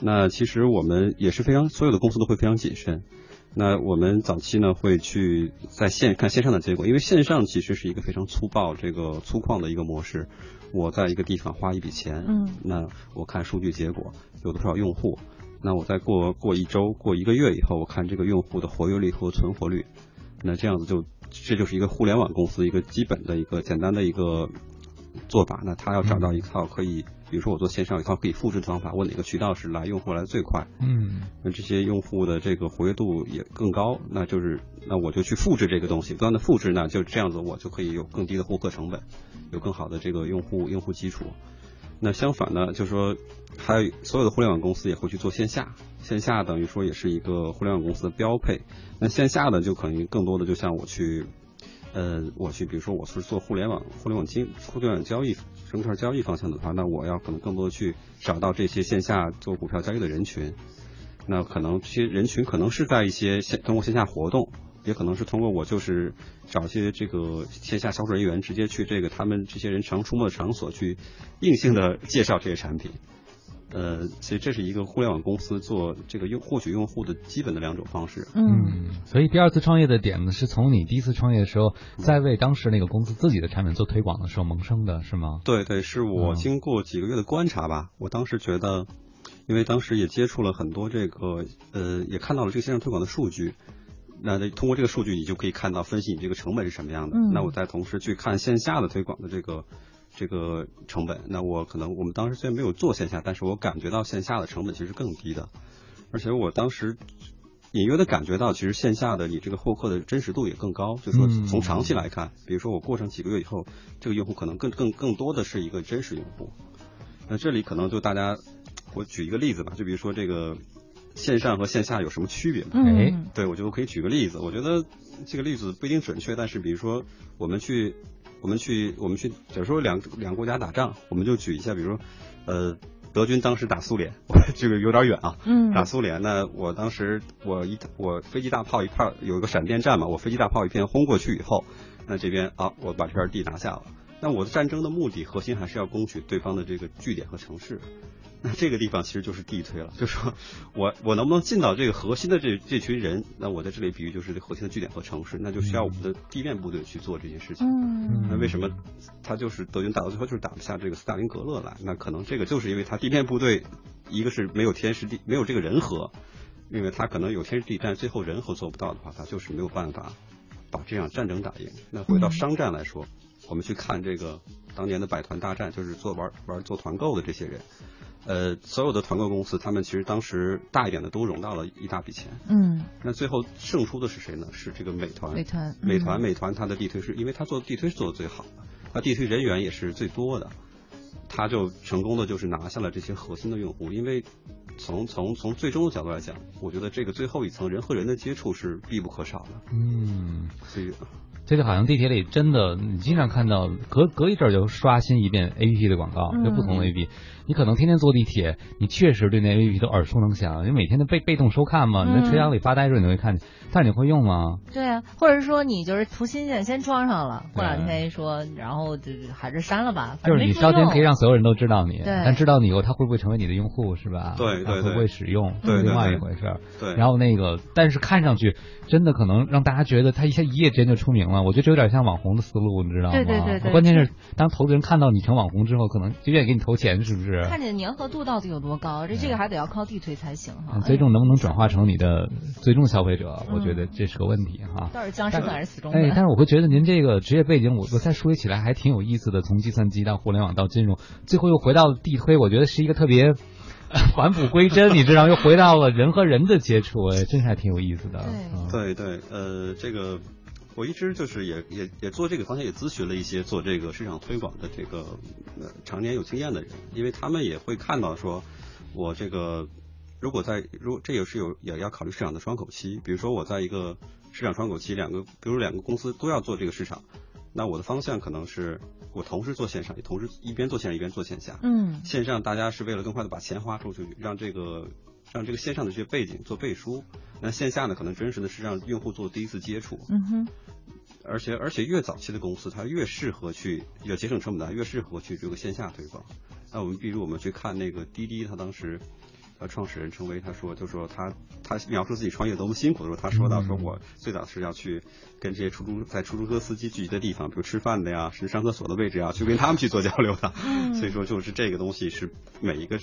那其实我们也是非常，所有的公司都会非常谨慎。那我们早期呢会去在线看线上的结果，因为线上其实是一个非常粗暴、这个粗犷的一个模式。我在一个地方花一笔钱，嗯。那我看数据结果有多少用户，那我再过过一周、过一个月以后，我看这个用户的活跃率和存活率，那这样子就这就是一个互联网公司一个基本的一个简单的一个做法。那他要找到一套可以，比如说我做线上一套可以复制的方法，我哪个渠道是来用户来的最快，嗯那这些用户的这个活跃度也更高，那就是那我就去复制这个东西，不断的复制，那就这样子我就可以有更低的获客成本，有更好的这个用户用户基础。那相反呢，就是说还有所有的互联网公司也会去做线下，线下等于说也是一个互联网公司的标配。那线下的就可能更多的就像我去。呃，我去，比如说我是做互联网、互联网经、互联网交易、证券交易方向的话，那我要可能更多的去找到这些线下做股票交易的人群，那可能这些人群可能是在一些线通过线下活动，也可能是通过我就是找一些这个线下销售人员直接去这个他们这些人常出没的场所去硬性的介绍这些产品。呃，其实这是一个互联网公司做这个用获取用户的基本的两种方式。嗯嗯，所以第二次创业的点呢，是从你第一次创业的时候，在为当时那个公司自己的产品做推广的时候萌生的，是吗？对对，是我嗯经过几个月的观察吧，我当时觉得，因为当时也接触了很多这个，呃，也看到了这个线上推广的数据。那通过这个数据，你就可以看到分析你这个成本是什么样的。嗯那我再同时去看线下的推广的这个这个成本。那我可能我们当时虽然没有做线下，但是我感觉到线下的成本其实更低的，而且我当时隐约的感觉到，其实线下的你这个获客的真实度也更高。就是说嗯从长期来看，比如说我过上几个月以后，这个用户可能更更更多的是一个真实用户。那这里可能就大家，我举一个例子吧，就比如说这个线上和线下有什么区别嘛？哎嗯对，我觉得可以举个例子。我觉得这个例子不一定准确，但是比如说我们去，我们去，我们去，假如说两两个国家打仗，我们就举一下，比如说，呃，德军当时打苏联，这个有点远啊。嗯打苏联呢，我当时我一我飞机大炮一炮有一个闪电战嘛，我飞机大炮一片轰过去以后，那这边啊，我把这片地拿下了。那我的战争的目的核心还是要攻取对方的这个据点和城市。那这个地方其实就是地推了，就是说我我能不能进到这个核心的这这群人？那我在这里比喻就是这核心的据点和城市，那就需要我们的地面部队去做这些事情。嗯那为什么他就是德军打到最后就是打不下这个斯大林格勒来？那可能这个就是因为他地面部队一个是没有天时地没有这个人和，因为他可能有天时地利，但最后人和做不到的话，他就是没有办法把这场战争打赢。那回到商战来说，我们去看这个当年的百团大战，就是做玩玩做团购的这些人。呃，所有的团购公司，他们其实当时大一点的都融到了一大笔钱。嗯，那最后胜出的是谁呢？是这个美团。美团美团，嗯美团，它的地推是因为它做地推是做的最好的，它地推人员也是最多的，它就成功的就是拿下了这些核心的用户。因为从从从最终的角度来讲，我觉得这个最后一层人和人的接触是必不可少的。嗯，所以，这就好像地铁里真的，你经常看到隔隔一阵就刷新一遍 A P P 的广告，嗯就不同的 A P P。你可能天天坐地铁，你确实对那 A P P 都耳熟能详，你每天都被被动收看嘛。你在嗯车厢里发呆的时候你会看见，但是你会用吗？对啊，或者是说你就是图新鲜，先装上了，过两天一说，然后就还是删了吧，就是你没什么用烧钱可以让所有人都知道你，对但知道你以后，他会不会成为你的用户是吧？对对对他会不会使用，对对另外一回事儿。对，然后那个，但是看上去真的可能让大家觉得他一下一夜之间就出名了，我觉得这有点像网红的思路，你知道吗？对对对对关键是当投资人看到你成网红之后，可能就愿意给你投钱，是不是？看你的粘合度到底有多高，这这个还得要靠地推才行。最终能不能转化成你的最终消费者，嗯我觉得这是个问题哈。到底僵尸粉还是死忠哎，但？是我会觉得您这个职业背景，我我再梳理起来还挺有意思的。从计算机到互联网到金融，最后又回到地推，我觉得是一个特别呃 返璞归真，你知道，又回到了人和人的接触，哎，真是还挺有意思的。对嗯对对，呃，这个我一直就是也也也做这个方向，也咨询了一些做这个市场推广的这个呃常年有经验的人，因为他们也会看到说，我这个如果在如果这也是有也要考虑市场的窗口期，比如说我在一个市场窗口期，两个比如两个公司都要做这个市场，那我的方向可能是我同时做线上，也同时一边做线上一边做线下，嗯线上大家是为了更快的把钱花出去，让这个让这个线上的这些背景做背书。那线下呢，可能真实的是让用户做第一次接触，嗯哼，而且而且越早期的公司，它越适合去要节省成本的，越适合去这个线下推广。那我们比如我们去看那个滴滴，他当时。呃，创始人陈威他说，就说他他描述自己创业多么辛苦的时候，他说到说我最早是要去跟这些出租在出租车司机聚集的地方，比如吃饭的呀，甚至上厕所的位置啊，去跟他们去做交流的。嗯所以说，就是这个东西是每一个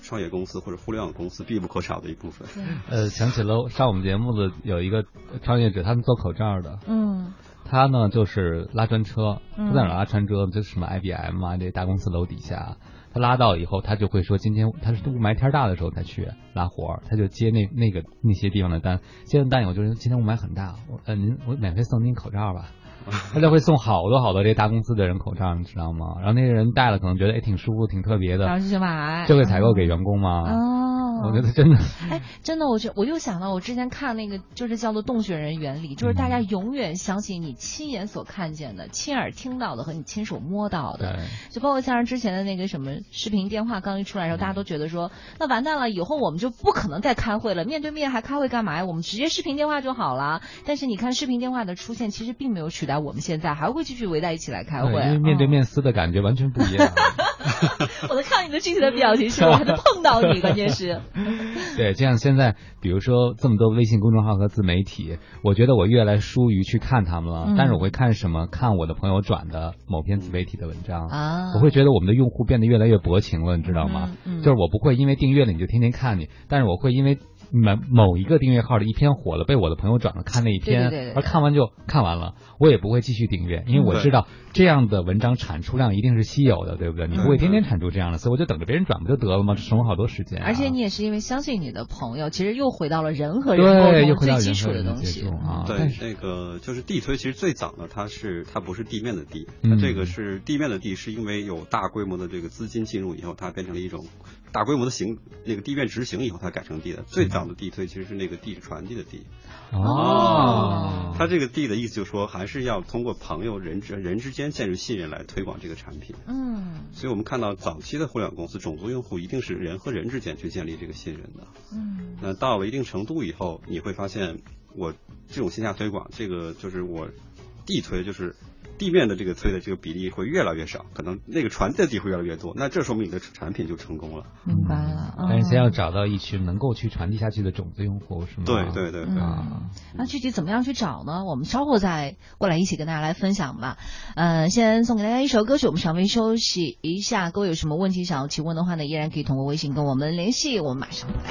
创业公司或者互联网公司必不可少的一部分。呃，想起了上我们节目的有一个创业者，他们做口罩的，嗯他呢就是拉专车，嗯他在哪拉专车？就是什么 IBM 啊，这大公司楼底下。他拉到以后，他就会说，今天他是雾霾天大的时候才去拉活儿，他就接那那个那些地方的单，接完单以后就是今天雾霾很大，我呃您我免费送您口罩吧，他就会送好多好多这些大公司的人口罩，你知道吗？然后那些人戴了可能觉得哎挺舒服，挺特别的，然后就去买，就会采购给员工嘛。哦，我觉得真的，哎，真的，我觉我又想到我之前看那个，就是叫做洞穴人原理，就是大嗯家永远相信你亲眼所看见的、亲耳听到的和你亲手摸到的。对，就包括像是之前的那个什么视频电话刚一出来的时候，大家都觉得说，那完蛋了，以后我们就不可能再开会了，面对面还开会干嘛呀？我们直接视频电话就好了。但是你看视频电话的出现，其实并没有取代我们现在，还会继续围在一起来开会。对因为面对嗯面撕的感觉完全不一样。我能看你的具体的表情是，吧还能碰到你，关键是。对，就像现在，比如说这么多微信公众号和自媒体，我觉得我越来疏于去看他们了。嗯但是我会看什么？看我的朋友转的某篇自媒体的文章。啊我会觉得我们的用户变得越来越薄情了，你知道吗？嗯嗯就是我不会因为订阅了你就天天看你，但是我会因为某某一个订阅号的一篇火了，被我的朋友转了看那一篇，对对对对而看完就看完了，我也不会继续订阅，因为我知道这样的文章产出量一定是稀有的，对不对？你不会天天产出这样的，所以我就等着别人转不就得了吗？省了好多时间啊、而且你也是因为相信你的朋友，其实又回到了人和人对，又沟通回到最基础的的东西。啊。对但，是那个就是地推，其实最早呢，它是它不是地面的地，嗯它这个是地面的地，是因为有大规模的这个资金进入以后，它变成了一种大规模的行那个地面执行以后，它改成地的。最早的地推其实是那个地是传递的地，哦，它这个地的意思就是说，还是要通过朋友人之人之间建立信任来推广这个产品。嗯所以我们看到早期的互联网公司，种族用户一定是人和人之间去建立这个信任的。嗯那到了一定程度以后，你会发现，我这种线下推广，这个就是我地推，就是地面的这个推的这个比例会越来越少，可能那个传递的地会越来越多，那这说明你的产品就成功了。明白了。但是先嗯要找到一群能够去传递下去的种子用户，是吗？对对对对。嗯，那具体怎么样去找呢？我们稍后再过来一起跟大家来分享吧。呃，先送给大家一首歌曲，我们稍微休息一下。各位有什么问题想要提问的话呢，依然可以通过微信跟我们联系，我们马上回来。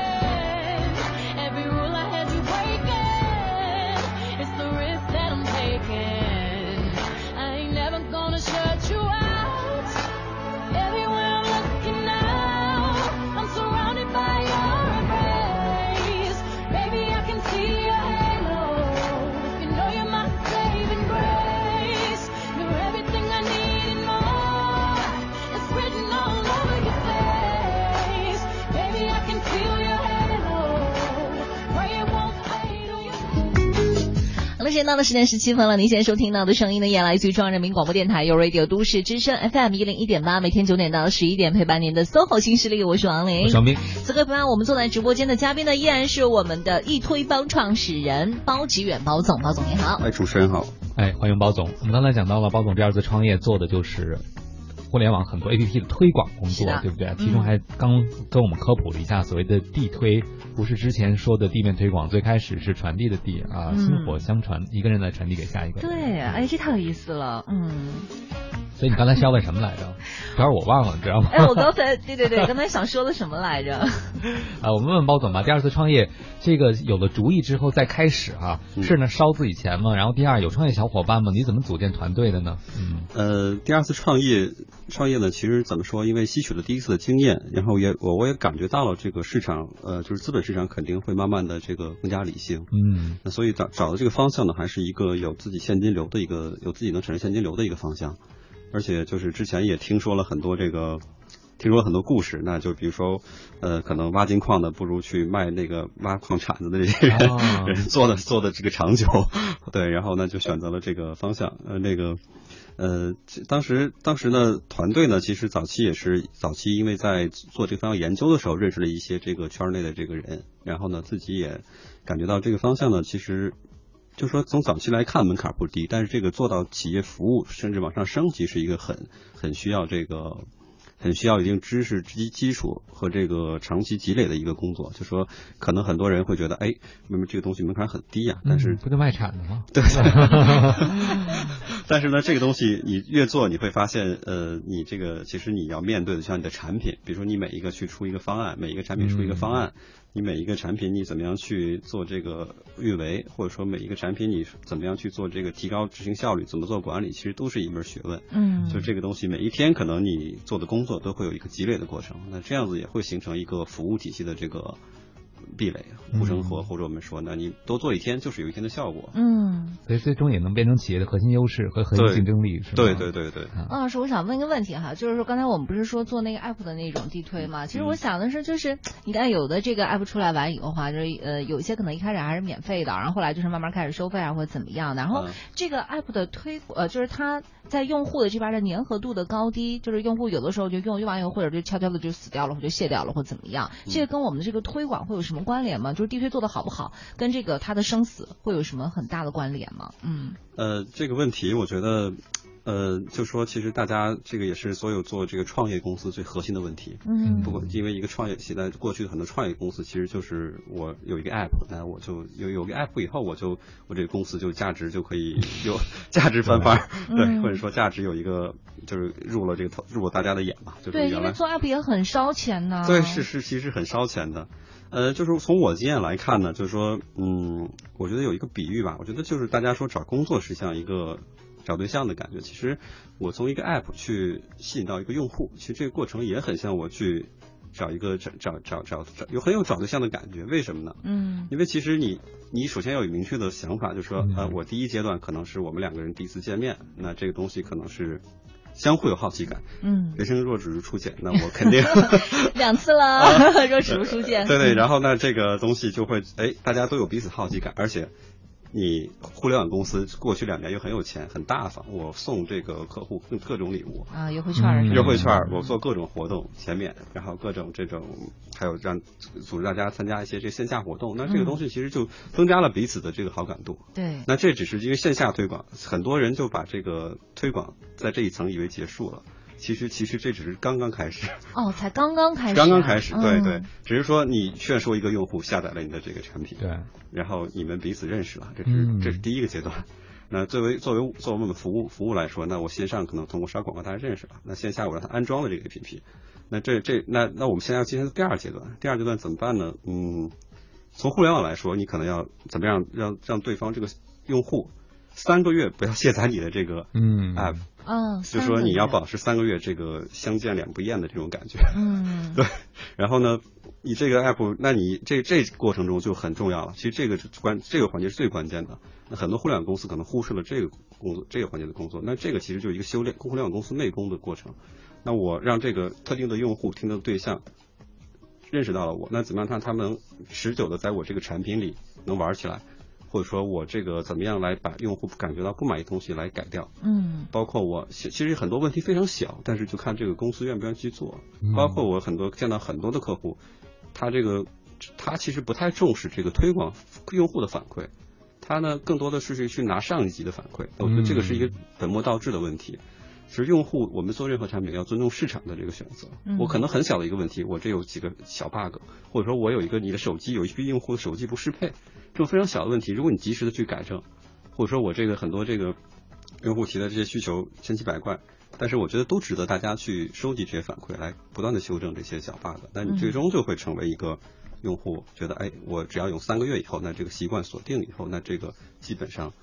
间到的十点十七分了。您现在收听到的声音呢，也来自于中央人民广播电台有 Radio 都市之声 FM 一零一点八，每天九点到十一点陪伴您的 SOHO 新势力，我是王琳我。小明，此刻陪伴我们坐在直播间的嘉宾呢，依然是我们的易推帮创始人包吉远包总，包总你好。哎，主持人好。哎，欢迎包总。我们刚才讲到了，包总第二次创业做的就是互联网很多 APP 的推广工作，对不对？其中还刚跟我们科普了一下所谓的地推，不是之前说的地面推广，最开始是传递的地啊，嗯薪火相传，一个人来传递给下一个人。对，哎，这太有意思了，嗯，所以你刚才是要问什么来着？主要是我忘了，你知道吗？哎，我刚才对对对，刚才想说的什么来着？啊，我们问问包总吧。第二次创业，这个有了主意之后再开始啊、嗯是呢烧自己钱吗？然后第二有创业小伙伴吗？你怎么组建团队的呢？嗯呃，第二次创业，创业呢，其实怎么说？因为吸取了第一次的经验，然后也我我也感觉到了这个市场，呃，就是资本市场肯定会慢慢的这个更加理性。嗯那所以找找的这个方向呢，还是一个有自己现金流的一个有自己能产生现金流的一个方向，而且就是之前也听说了很多这个。听说了很多故事，那就比如说，呃，可能挖金矿的不如去卖那个挖矿铲子的这些人做的做的这个长久，对，然后呢就选择了这个方向，呃，那个，呃，当时当时呢，团队呢其实早期也是早期，因为在做这个方向研究的时候，认识了一些这个圈内的这个人，然后呢自己也感觉到这个方向呢，其实就说从早期来看门槛不低，但是这个做到企业服务甚至往上升级是一个很很需要这个。很需要一定知识基基础和这个长期积累的一个工作，就说可能很多人会觉得，哎，那么这个东西门槛很低呀、但是嗯不就卖产的吗？对，但是呢，这个东西你越做，你会发现，呃，你这个其实你要面对的像你的产品，比如说你每一个去出一个方案，每一个产品出一个方案，你每一个产品你怎么样去做这个运维，或者说每一个产品你怎么样去做这个提高执行效率，怎么做管理，其实都是一门学问。嗯，就这个东西，每一天可能你做的工作都会有一个积累的过程，那这样子也会形成一个服务体系的这个壁垒、护城河，或者我们说，那你多做一天就是有一天的效果。嗯，所以最终也能变成企业的核心优势和核心竞争力，是吧？对对对对，啊老师，我想问一个问题哈，就是说刚才我们不是说做那个 app 的那种地推嘛？其实我想的是，就是你看有的这个 app 出来完以后的话，就是呃有一些可能一开始还是免费的，然后后来就是慢慢开始收费啊或者怎么样的。然后嗯这个 app 的推呃就是它在用户的这边的粘合度的高低，就是用户有的时候就用用完以后或者就悄悄的就死掉了或者卸掉了或怎么样，这个跟我们的这个推广会有什么关联吗？就是地推做的好不好，跟这个它的生死会有什么很大的关联吗？嗯呃，这个问题我觉得，呃，就说其实大家这个也是所有做这个创业公司最核心的问题。嗯不过，因为一个创业，现在过去的很多创业公司其实就是我有一个 app，那我就有有个 app 以后，我就我这个公司就价值就可以有 价值翻番儿，对，嗯或者说价值有一个就是入了这个头入了大家的眼吧，就是对，原来因为做 app 也很烧钱呢。对，是是，其实很烧钱的。呃，就是从我经验来看呢，就是说，嗯，我觉得有一个比喻吧，我觉得就是大家说找工作是像一个找对象的感觉。其实我从一个 app 去吸引到一个用户，其实这个过程也很像我去找一个找找找找找有很有找对象的感觉，为什么呢？嗯因为其实你你首先要有明确的想法，就是说嗯呃，我第一阶段可能是我们两个人第一次见面，那这个东西可能是相互有好奇感。嗯，人生若只如初见，那我肯定 两次了，若只如初见。对对，然后呢，这个东西就会哎，大家都有彼此好奇感，而且你互联网公司过去两年又很有钱，很大方，我送这个客户各各种礼物。啊，优惠券儿是优惠券儿，我做各种活动，前面，然后各种这种，还有让组织大家参加一些这线下活动，那这个东西其实就增加了彼此的这个好感度。对，那这只是因为线下推广，很多人就把这个推广在这一层以为结束了。其实其实这只是刚刚开始，哦，才刚刚开始啊，刚刚开始，对嗯。对，只是说你劝说一个用户下载了你的这个产品，对，然后你们彼此认识了，这是、嗯。这是第一个阶段。那作为作为作为我们服务服务来说，那我线上可能通过刷广告大家认识了，那线下我让他安装了这个 APP，那这这那那我们现在要进行第二阶段，第二阶段怎么办呢？嗯，从互联网来说，你可能要怎么样让让对方这个用户三个月不要卸载你的这个嗯 app，、嗯，就说你要保，持三个月这个相见两不厌的这种感觉。嗯，对，然后呢，你这个 app，那你这这过程中就很重要了。其实这个是关这个环节是最关键的。那很多互联网公司可能忽视了这个工作这个环节的工作。那这个其实就是一个修炼互联网公司内功的过程。那我让这个特定的用户、听的对象认识到了我，那怎么样让他们能持久的在我这个产品里能玩起来？或者说我这个怎么样来把用户感觉到不满意的东西来改掉？嗯包括我其其实很多问题非常小，但是就看这个公司愿不愿意去做。嗯包括我很多见到很多的客户，他这个他其实不太重视这个推广用户的反馈，他呢更多的是去去拿上一级的反馈。我觉得这个是一个本末倒置的问题。其实用户，我们做任何产品要尊重市场的这个选择。嗯我可能很小的一个问题，我这有几个小 bug，或者说我有一个你的手机有一批用户的手机不适配，这种非常小的问题，如果你及时的去改正，或者说我这个很多这个用户提的这些需求千奇百怪，但是我觉得都值得大家去收集这些反馈，来不断的修正这些小 bug。那你最终就会成为一个用户觉得，哎，我只要用三个月以后，那这个习惯锁定以后，那这个基本上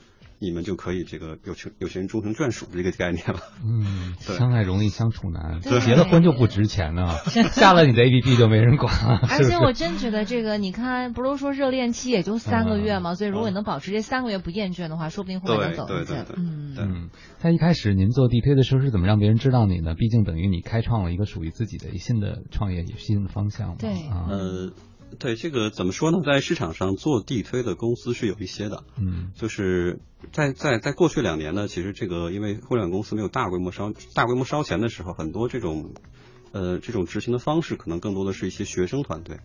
你们就可以这个有情有情人终成眷属这个概念了。嗯，相爱容易相处难，结了婚就不值钱了，下了你的 APP 就没人管了，而？且我真觉得这个，你看，不是说热恋期也就三个月嘛，所以如果你能保持这三个月不厌倦的话，说不定后面能走得近对对对。嗯，对嗯，在一开始您做地推的时候是怎么让别人知道你呢？毕竟等于你开创了一个属于自己的新的创业新的方向嘛。对啊，呃，对这个怎么说呢？在市场上做地推的公司是有一些的，嗯就是在在在过去两年呢，其实这个因为互联网公司没有大规模烧大规模烧钱的时候，很多这种呃这种执行的方式，可能更多的是一些学生团队，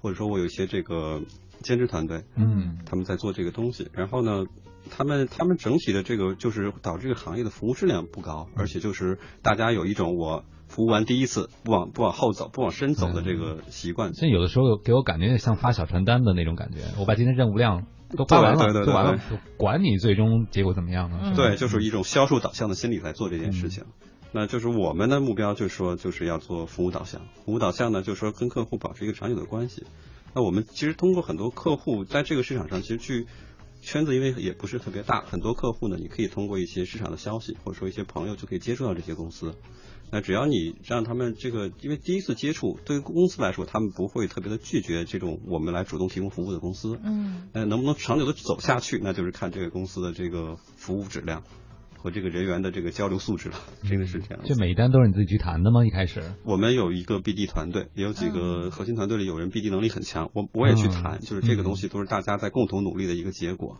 或者说我有一些这个兼职团队，嗯他们在做这个东西，然后呢，他们他们整体的这个就是导致这个行业的服务质量不高，而且就是大家有一种我服务完第一次不往不往后走不往深走的这个习惯，这有的时候给我感觉像发小传单的那种感觉，我把今天任务量都发完了，对对对就完了管你最终结果怎么样呢？对，就是一种销售导向的心理来做这件事情。那就是我们的目标，就是说，就是要做服务导向。服务导向呢，就是说跟客户保持一个长久的关系。那我们其实通过很多客户在这个市场上，其实去圈子因为也不是特别大，很多客户呢，你可以通过一些市场的消息，或者说一些朋友就可以接触到这些公司。那只要你让他们这个，因为第一次接触，对于公司来说，他们不会特别的拒绝这种我们来主动提供服务的公司。嗯呃，能不能长久的走下去，那就是看这个公司的这个服务质量和这个人员的这个交流素质了。真的是这样。这每一单都是你自己去谈的吗？一开始？我们有一个 BD 团队，也有几个核心团队里有人 BD 能力很强，我我也去谈，就是这个东西都是大家在共同努力的一个结果。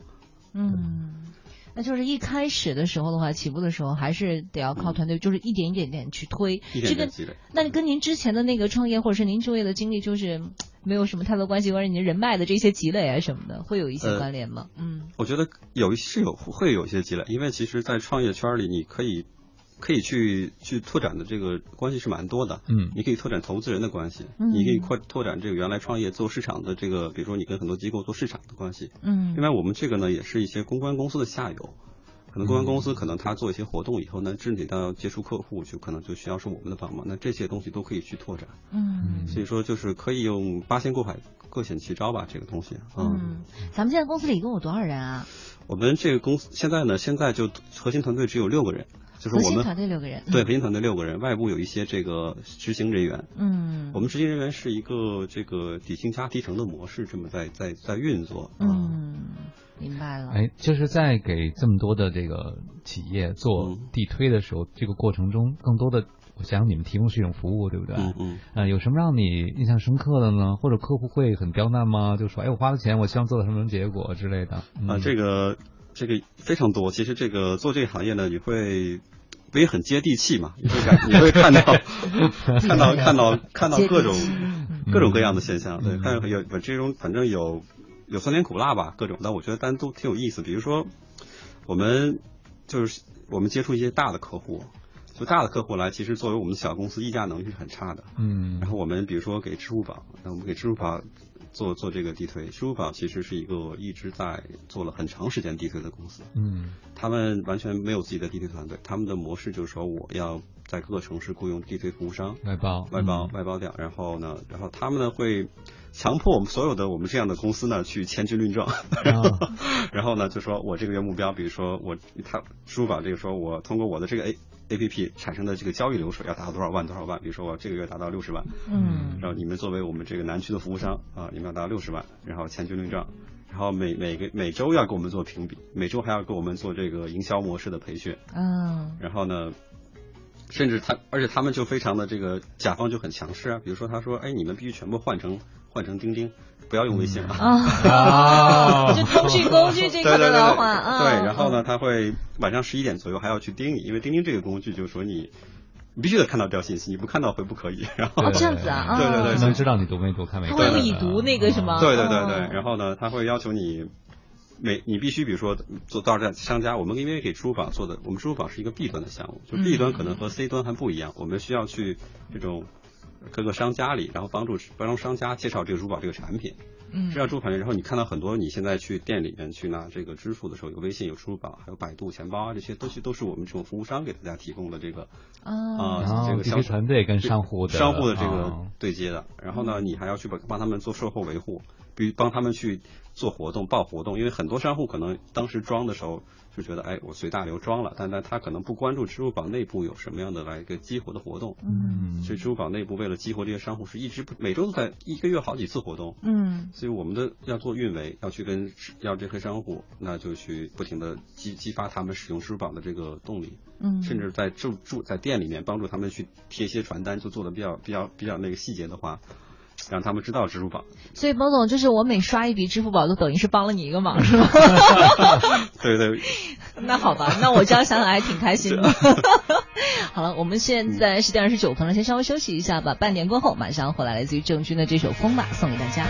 嗯。那就是一开始的时候的话，起步的时候还是得要靠团队，就是一点一点点去推。一这个点点积累。那跟您之前的那个创业或者是您就业的经历，就是嗯没有什么太多关系，关于您人脉的这些积累啊什么的，会有一些呃关联吗？嗯我觉得有一是有会有一些积累，因为其实，在创业圈里，你可以可以去去拓展的这个关系是蛮多的。嗯你可以拓展投资人的关系，嗯你可以扩拓展这个原来创业做市场的这个，比如说你跟很多机构做市场的关系。嗯另外，我们这个呢也是一些公关公司的下游，可能公关公司可能他做一些活动以后呢，具体到要接触客户，就可能就需要是我们的帮忙。那这些东西都可以去拓展，嗯所以说就是可以用八仙过海，各显其招吧，这个东西。嗯，咱们现在公司里一共有多少人啊？我们这个公司现在呢，现在就核心团队只有六个人，就是我们核心团队六个人。对，培训团队六个人，外部有一些这个执行人员。嗯，我们执行人员是一个这个底薪加提成的模式，这么在在在运作。啊，嗯，明白了。哎，就是在给这么多的这个企业做嗯地推的时候，这个过程中，更多的，我想你们提供是一种服务，对不对？嗯嗯。呃，有什么让你印象深刻的呢？或者客户会很刁难吗？就说，哎，我花了钱，我希望做到什么什么结果之类的。嗯、啊，这个这个非常多。其实这个做这个行业呢，你会。不也很接地气嘛？你会感，你会 看到，看到，看到，看到各种各种各样的现象。对，看有有这种，反正有有酸甜苦辣吧，各种。但我觉得单都挺有意思。比如说，我们就是我们接触一些大的客户，就大的客户来，其实作为我们小公司议价能力是很差的。嗯。然后我们比如说给支付宝，那我们给支付宝。做做这个地推，支付宝其实是一个一直在做了很长时间地推的公司。嗯，他们完全没有自己的地推团队，他们的模式就是说，我要在各个城市雇佣地推服务商，外包，外包，嗯、外包掉。然后呢，然后他们呢会强迫我们所有的我们这样的公司呢去签军论证。啊、然后呢，就说我这个月目标，比如说我他支付宝这个说我通过我的这个 A A P P 产生的这个交易流水要达到多少万多少万，比如说我这个月达到六十万，嗯，然后你们作为我们这个南区的服务商啊，你们要达到六十万，然后签军论证，然后每每个每周要给我们做评比，每周还要给我们做这个营销模式的培训，嗯，然后呢，甚至他而且他们就非常的这个甲方就很强势啊，比如说他说，哎，你们必须全部换成换成钉钉，不要用微信了啊，就通讯工具这个的话，啊，对，然后呢，他会晚上十一点左右还要去盯你，因为钉钉这个工具就是说你。你必须得看到这条信息，你不看到回不可以。然后哦，这样子啊，对对对，能知道你读没读，看没看。他会用已读那个什么？对对对对，然后呢，他会要求你每你必须比如说做到这商家，我们因为给支付宝做的，我们支付宝是一个 B 端的项目，就 B 端可能和 C 端还不一样，我们需要去这种各个商家里，然后帮助帮助商家介绍这个珠宝这个产品。嗯，这样支付宝，然后你看到很多你现在去店里面去拿这个支付的时候，有微信、有支付宝，还有百度钱包啊，这些东西都是我们这种服务商给大家提供的这个啊，这个销售团队跟商户的商户的这个哦对接的。然后呢，你还要去帮帮他们做售后维护，比如帮他们去做活动、报活动，因为很多商户可能当时装的时候就觉得，哎，我随大流装了，但但他可能不关注支付宝内部有什么样的来一个激活的活动。嗯，所以支付宝内部为了激活这些商户，是一直不每周都在一个月好几次活动。嗯，所以我们的要做运维，要去跟要这些商户，那就去不停的激激发他们使用支付宝的这个动力。嗯，甚至在住住在店里面帮助他们去贴一些传单，就做的比较比较比较那个细节的话，让他们知道支付宝。所以包总就是我每刷一笔支付宝，都等于是帮了你一个忙，是吗？对对。那好吧，那我这样想想还挺开心的。好了，我们现在十点二十九分了，先稍微休息一下吧。半年过后马上回来，来自于郑钧的这首《风吧》送给大家。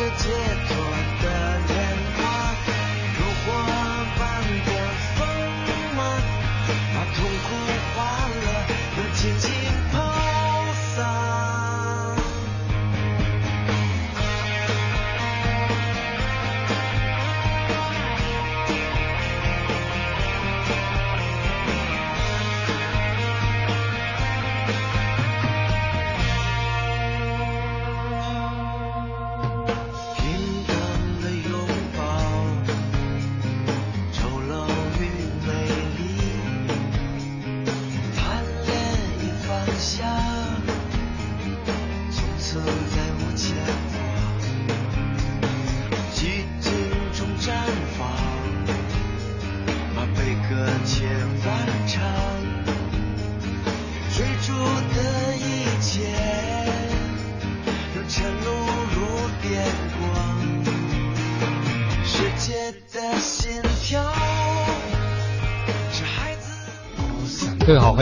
诵着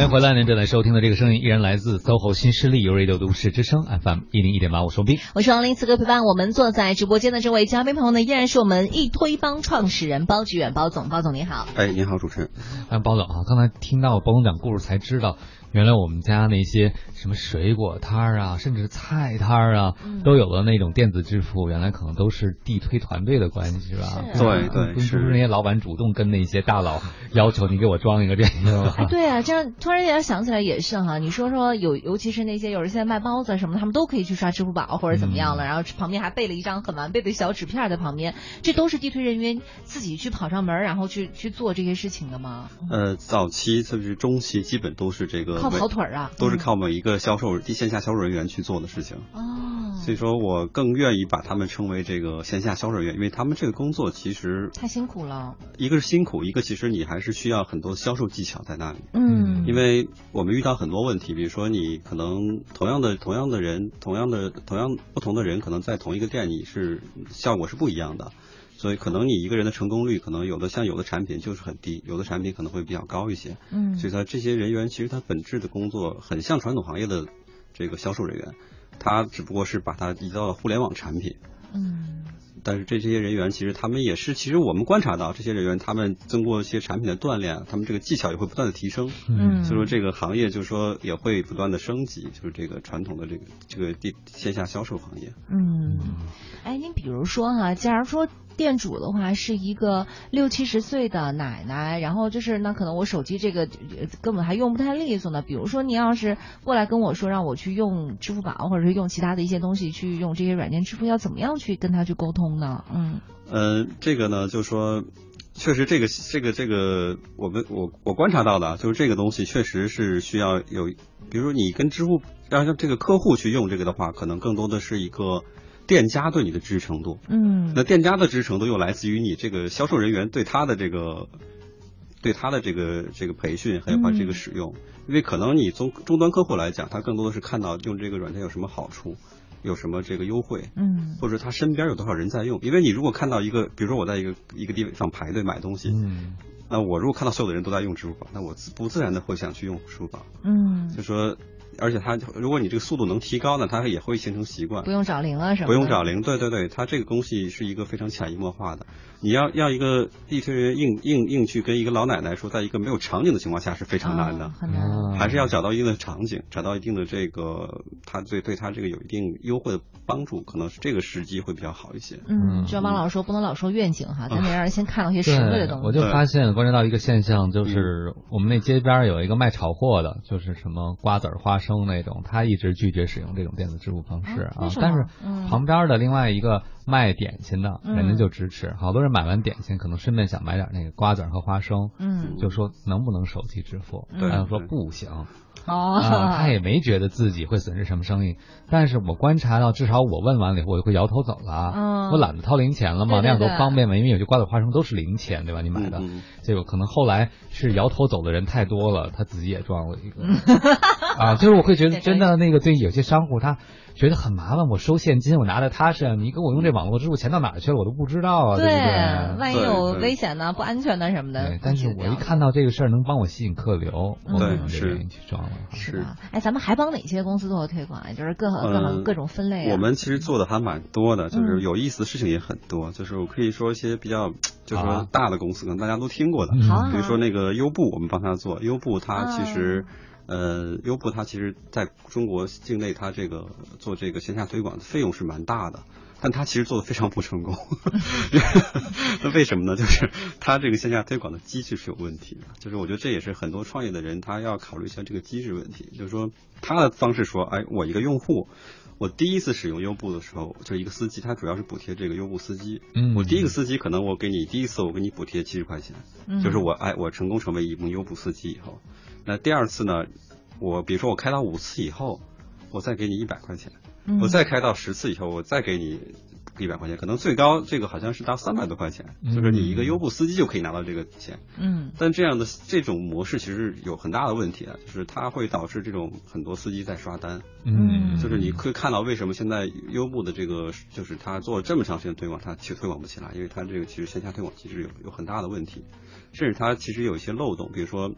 迎回来。您正在收听的这个声音依然来自 SOHO 新势力 Radio 都市之声 FM 一零一点八，我是王斌。我是王林，此刻陪伴我们坐在直播间的这位嘉宾朋友呢，依然是我们一推帮创始人包志远包总，包总您好。哎，您好，主持人。哎，包总啊，刚才听到包总讲故事才知道，原来我们家那些什么水果摊儿啊，甚至菜摊儿啊，嗯都有了那种电子支付，原来可能都是地推团队的关系，是吧？对对是不是那些老板主动跟那些大佬要求你给我装一个这个。哎，对啊，这样突然间想起来也是哈。你说说有，尤其是那些有人现在卖包子什么的，他们都可以去刷支付宝或者怎么样了，嗯然后旁边还备了一张很完备的小纸片在旁边，这都是地推人员自己去跑上门，然后去去做这些事情的吗？呃，早期特别是中期，基本都是这个靠跑腿儿啊，都是嗯靠每一个销售地线下销售人员去做的事情。哦，所以说我更愿意把他们称为这个线下销售人员，因为他们这个工作其实太辛苦了，一个是辛苦，一个其实你还是需要很多销售技巧在那里。嗯，因为我们遇到很多问题，比如说你可能同样的同样的人，同样的同样不同的人，可能在同一个店你是效果是不一样的，所以可能你一个人的成功率，可能有的像有的产品就是很低，有的产品可能会比较高一些。嗯，所以他这些人员其实他本质的工作很像传统行业的这个销售人员，他只不过是把它移到了互联网产品。嗯但是这这些人员其实他们也是，其实我们观察到这些人员，他们经过一些产品的锻炼，他们这个技巧也会不断的提升。嗯，所以说这个行业就是说也会不断的升级，就是这个传统的这个这个地线下销售行业。嗯，哎，您比如说哈、假如说店主的话是一个六七十岁的奶奶，然后就是那可能我手机这个根本还用不太利索呢。比如说你要是过来跟我说让我去用支付宝，或者是用其他的一些东西去用这些软件支付，要怎么样去跟他去沟通呢？嗯呃，这个呢，就说确实这个这个这个，我们我我观察到的，就是这个东西确实是需要有，比如说你跟支付让让这个客户去用这个的话，可能更多的是一个店家对你的支持程度。嗯那店家的支持程度又来自于你这个销售人员对他的这个。对他的这个这个培训，还有把这个嗯使用，因为可能你从终端客户来讲，他更多的是看到用这个软件有什么好处，有什么这个优惠，嗯或者他身边有多少人在用。因为你如果看到一个，比如说我在一个一个地方排队买东西，嗯那我如果看到所有的人都在用支付宝，那我自不自然的会想去用支付宝。嗯，就说，而且它如果你这个速度能提高呢，它也会形成习惯不。用找零啊什么，不用找零，对对对，它这个东西是一个非常潜移默化的。你要要一个地推人硬硬硬去跟一个老奶奶说，在一个没有场景的情况下是非常难的。啊很难。啊还是要找到一定的场景，找到一定的这个，他对对他这个有一定优惠的帮助，可能是这个时机会比较好一些。嗯，嗯就像王老师说，不能老说愿景哈，咱得让人先看到一些实惠的东西。我就发现观察到一个现象，就是我们那街边有一个卖炒货的，就是什么瓜子儿、花生那种，他一直拒绝使用这种电子支付方式啊但是嗯旁边的另外一个卖点心的，嗯人家就支持。好多人买完点心，可能顺便想买点那个瓜子和花生，嗯，就说能不能手机支付？对他说不行。哦，啊，他也没觉得自己会损失什么生意，但是我观察到，至少我问完了以后，我就会摇头走了。嗯我懒得掏零钱了嘛，对对那样多方便嘛，因为有些瓜子花生都是零钱，对吧？你买的，嗯嗯结果可能后来是摇头走的人太多了，他自己也装了一个。啊，就是我会觉得真的那个对有些商户他觉得很麻烦，我收现金，我拿在他身上，你给我用这网络支付钱到哪儿去了，我都不知道啊，对不对？万一有对对危险呢、不安全的什么的对，。但是我一看到这个事儿能帮我吸引客流，我可能就是愿意去装了。是吧？哎，咱们还帮哪些公司做推广啊？就是各各各种分类啊。我们其实做的还蛮多的，就嗯是有意思的事情也很多。就是我可以说一些比较，就是说啊大的公司，可能大家都听过的，比如说那个优步，我们帮他做。优步它其实，啊呃，优步它其实在中国境内，它这个做这个线下推广的费用是蛮大的。但他其实做的非常不成功，那为什么呢？就是他这个线下推广的机制是有问题的。就是我觉得这也是很多创业的人他要考虑一下这个机制问题。就是说他的方式说，哎，我一个用户，我第一次使用优步的时候，就是一个司机，他主要是补贴这个优步司机。嗯我第一个司机可能我给你第一次我给你补贴七十块钱，嗯就是我哎我成功成为一名优步司机以后，那第二次呢，我比如说我开到五次以后，我再给你一百块钱，嗯。我再开到十次以后，我再给你一百块钱，可能最高这个好像是到三百多块钱，嗯。就是你一个优步司机就可以拿到这个钱。嗯。但这样的这种模式其实有很大的问题啊，就是它会导致这种很多司机在刷单，嗯，就是你可以看到为什么现在优步的这个就是它做了这么长时间推广，它其实推广不起来，因为它这个其实线下推广其实有有很大的问题，甚至它其实有一些漏洞，比如说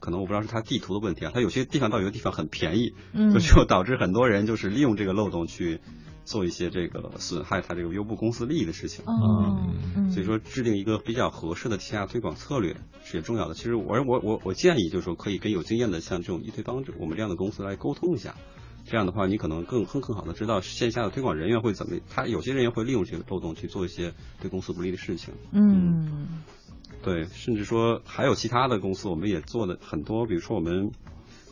可能我不知道是它地图的问题啊，它有些地方到有些地方很便宜，嗯就就导致很多人就是利用这个漏洞去做一些这个损害它这个优步公司利益的事情。哦，嗯所以说，制定一个比较合适的线下推广策略是也重要的。其实我我我我建议就是说，可以跟有经验的像这种一推帮我们这样的公司来沟通一下。这样的话，你可能更更更好的知道线下的推广人员会怎么，他有些人员会利用这个漏洞去做一些对公司不利的事情。嗯对，甚至说还有其他的公司，我们也做的很多，比如说我们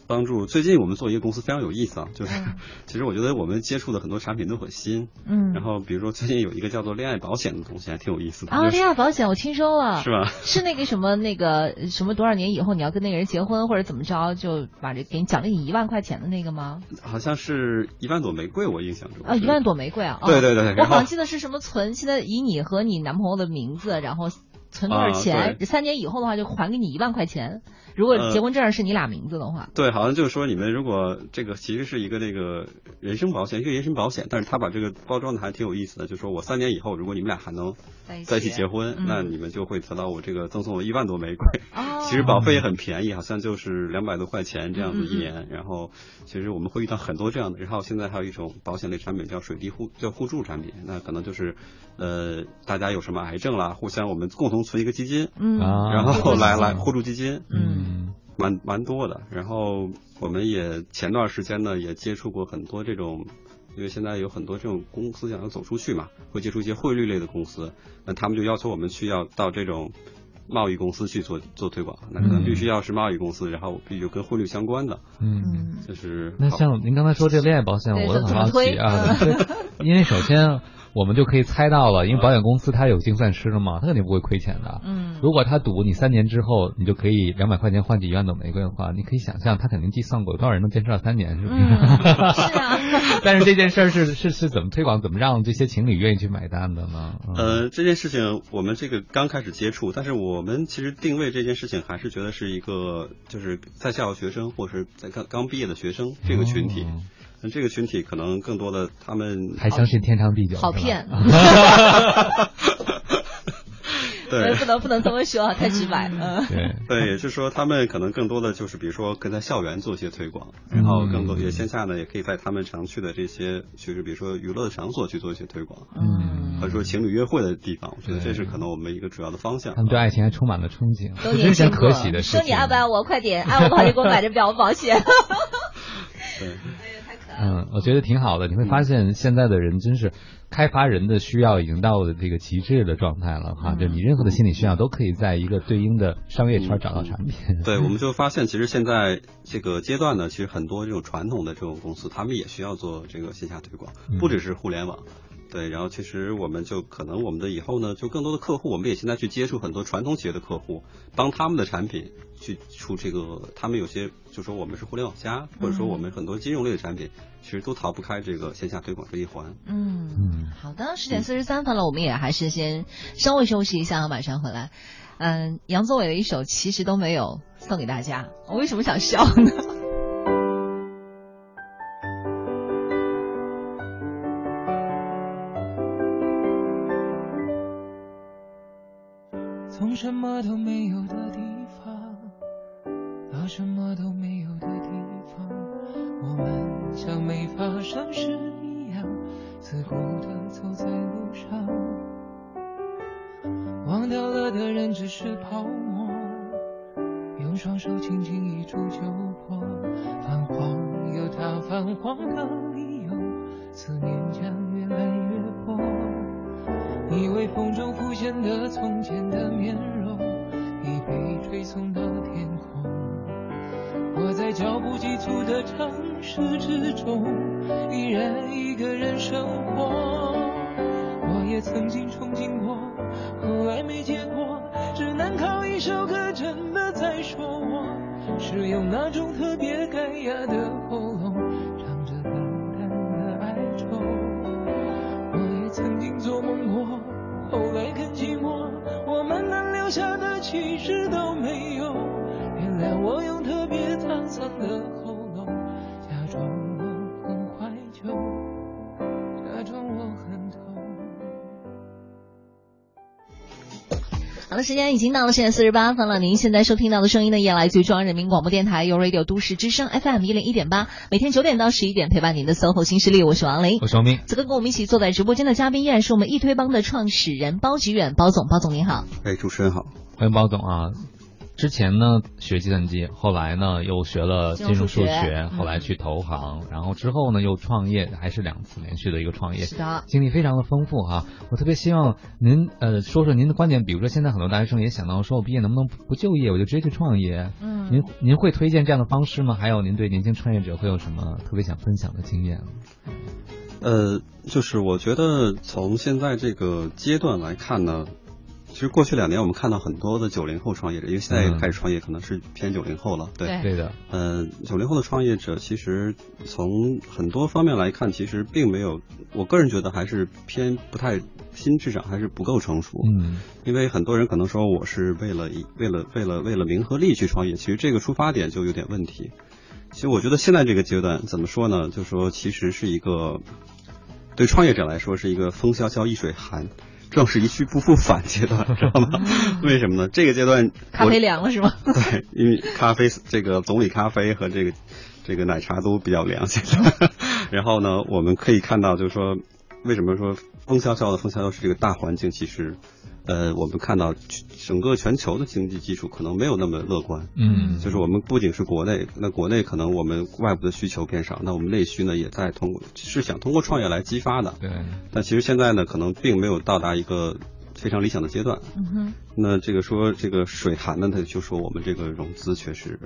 帮助最近我们做一个公司非常有意思啊，就是、其实我觉得我们接触的很多产品都很新，嗯，然后比如说最近有一个叫做恋爱保险的东西，还挺有意思的，啊，就是恋爱保险我听说了，是吧？是那个什么那个什么多少年以后你要跟那个人结婚或者怎么着，就把这给你奖励你一万块钱的那个吗？好像是一万朵玫瑰，我印象中啊，是一万朵玫瑰啊！哦对对对我好像记得是什么存，现在以你和你男朋友的名字，然后存多少啊钱，对三年以后的话就还给你一万块钱。如果呃结婚证上是你俩名字的话，对，好像就是说你们如果这个其实是一个那个人身保险，一个人身保险，但是他把这个包装的还挺有意思的，就是说我三年以后，如果你们俩还能在一起结婚，嗯那你们就会得到我这个赠送我一万朵玫瑰。哦，其实保费也很便宜，好像就是两百多块钱这样子一年。然后其实我们会遇到很多这样的，然后现在还有一种保险类产品叫水滴互叫互助产品，那可能就是呃大家有什么癌症啦，互相我们共同存一个基金，嗯，啊。然后来来嗯互助基金，嗯。蛮蛮多的。然后我们也前段时间呢也接触过很多这种。因为现在有很多这种公司想要走出去嘛，会接触一些汇率类的公司，那他们就要求我们去要到这种贸易公司去做做推广，那可能必须要是贸易公司，然后必须跟汇率相关的，嗯。嗯就是那像您刚才说这恋爱保险，对我很好奇怎么推啊，因为首先我们就可以猜到了，因为保险公司它有精算师的嘛，它肯定不会亏钱的。嗯，如果他赌你三年之后你就可以两百块钱换几一万朵玫瑰的话，你可以想象他肯定计算过有多少人能坚持到三年，是不是？嗯是啊 但是这件事儿是是是怎么推广，怎么让这些情侣愿意去买单的呢？嗯呃，这件事情我们这个刚开始接触，但是我们其实定位这件事情还是觉得是一个就是在校学生或者是在刚刚毕业的学生这个群体。哦那这个群体可能更多的他们还相信天长地久，好骗。对不能不能这么说，太直白。了，对，对，也就是说，他们可能更多的就是，比如说跟在校园做一些推广，然后更多嗯也线下呢，也可以在他们常去的这些，就是比如说娱乐的场所去做一些推广，嗯或者说情侣约会的地方，我觉得这是可能我们一个主要的方向他。们对爱情还充满了憧憬，都 这是一件年轻可喜的事情。说你爱不爱我？快点，爱我的话就给我买这表保险。对，嗯，我觉得挺好的。你会发现现在的人真是开发人的需要已经到了这个极致的状态了哈，嗯就你任何的心理需要都可以在一个对应的商业圈找到产品。对，我们就发现，其实现在这个阶段呢，其实很多这种传统的这种公司，他们也需要做这个线下推广，嗯不只是互联网。对，然后其实我们就可能我们的以后呢，就更多的客户，我们也现在去接触很多传统企业的客户，帮他们的产品去出这个，他们有些就说我们是互联网加，或者说我们很多金融类的产品，其实都逃不开这个线下推广这一环。嗯嗯，好的，十点四十三分了，我们也还是先稍微休息一下，马上回来。嗯，杨宗纬的一首《其实都没有》送给大家。我为什么想笑呢？已经到了现在四十八分了。您现在收听到的声音呢，也来自于中央人民广播电台 u Radio 都市之声 FM 一零一点八，每天九点到十一点陪伴您的 SOHO 新势力，我是王琳。我是王斌。此刻跟我们一起坐在直播间的嘉宾依然是我们易推帮的创始人包吉远，包总，包总您好。哎，主持人好。欢迎包总啊。之前呢学计算机，后来呢又学了金融数学后来去投行，然后之后呢又创业，还是两次连续的一个创业，是的，经历非常的丰富哈。我特别希望您呃说说您的观点，比如说现在很多大学生也想到说，我毕业能不能不就业，我就直接去创业？嗯您您会推荐这样的方式吗？还有您对年轻创业者会有什么特别想分享的经验？呃，就是我觉得从现在这个阶段来看呢，其实过去两年我们看到很多的九零后创业者，因为现在嗯开始创业可能是偏九零后了，对。对对的，呃，九零后的创业者其实从很多方面来看，其实并没有，我个人觉得还是偏不太心智上还是不够成熟。嗯因为很多人可能说我是为了以为了为了为了名和利去创业，其实这个出发点就有点问题。其实我觉得现在这个阶段怎么说呢？就说其实是一个对创业者来说是一个风萧萧易水寒，正是一去不复返阶段，知道吗？为什么呢？这个阶段咖啡凉了是吗？对，因为咖啡这个总理咖啡和这个这个奶茶都比较凉现在。然后呢，我们可以看到，就是说，为什么说风萧萧的风萧萧是这个大环境？其实，呃，我们看到整个全球的经济基础可能没有那么乐观。嗯，就是我们不仅是国内，那国内可能我们外部的需求变少，那我们内需呢也在通过是想通过创业来激发的。对，但其实现在呢，可能并没有到达一个非常理想的阶段。嗯哼，那这个说这个水寒呢，他就说我们这个融资确实，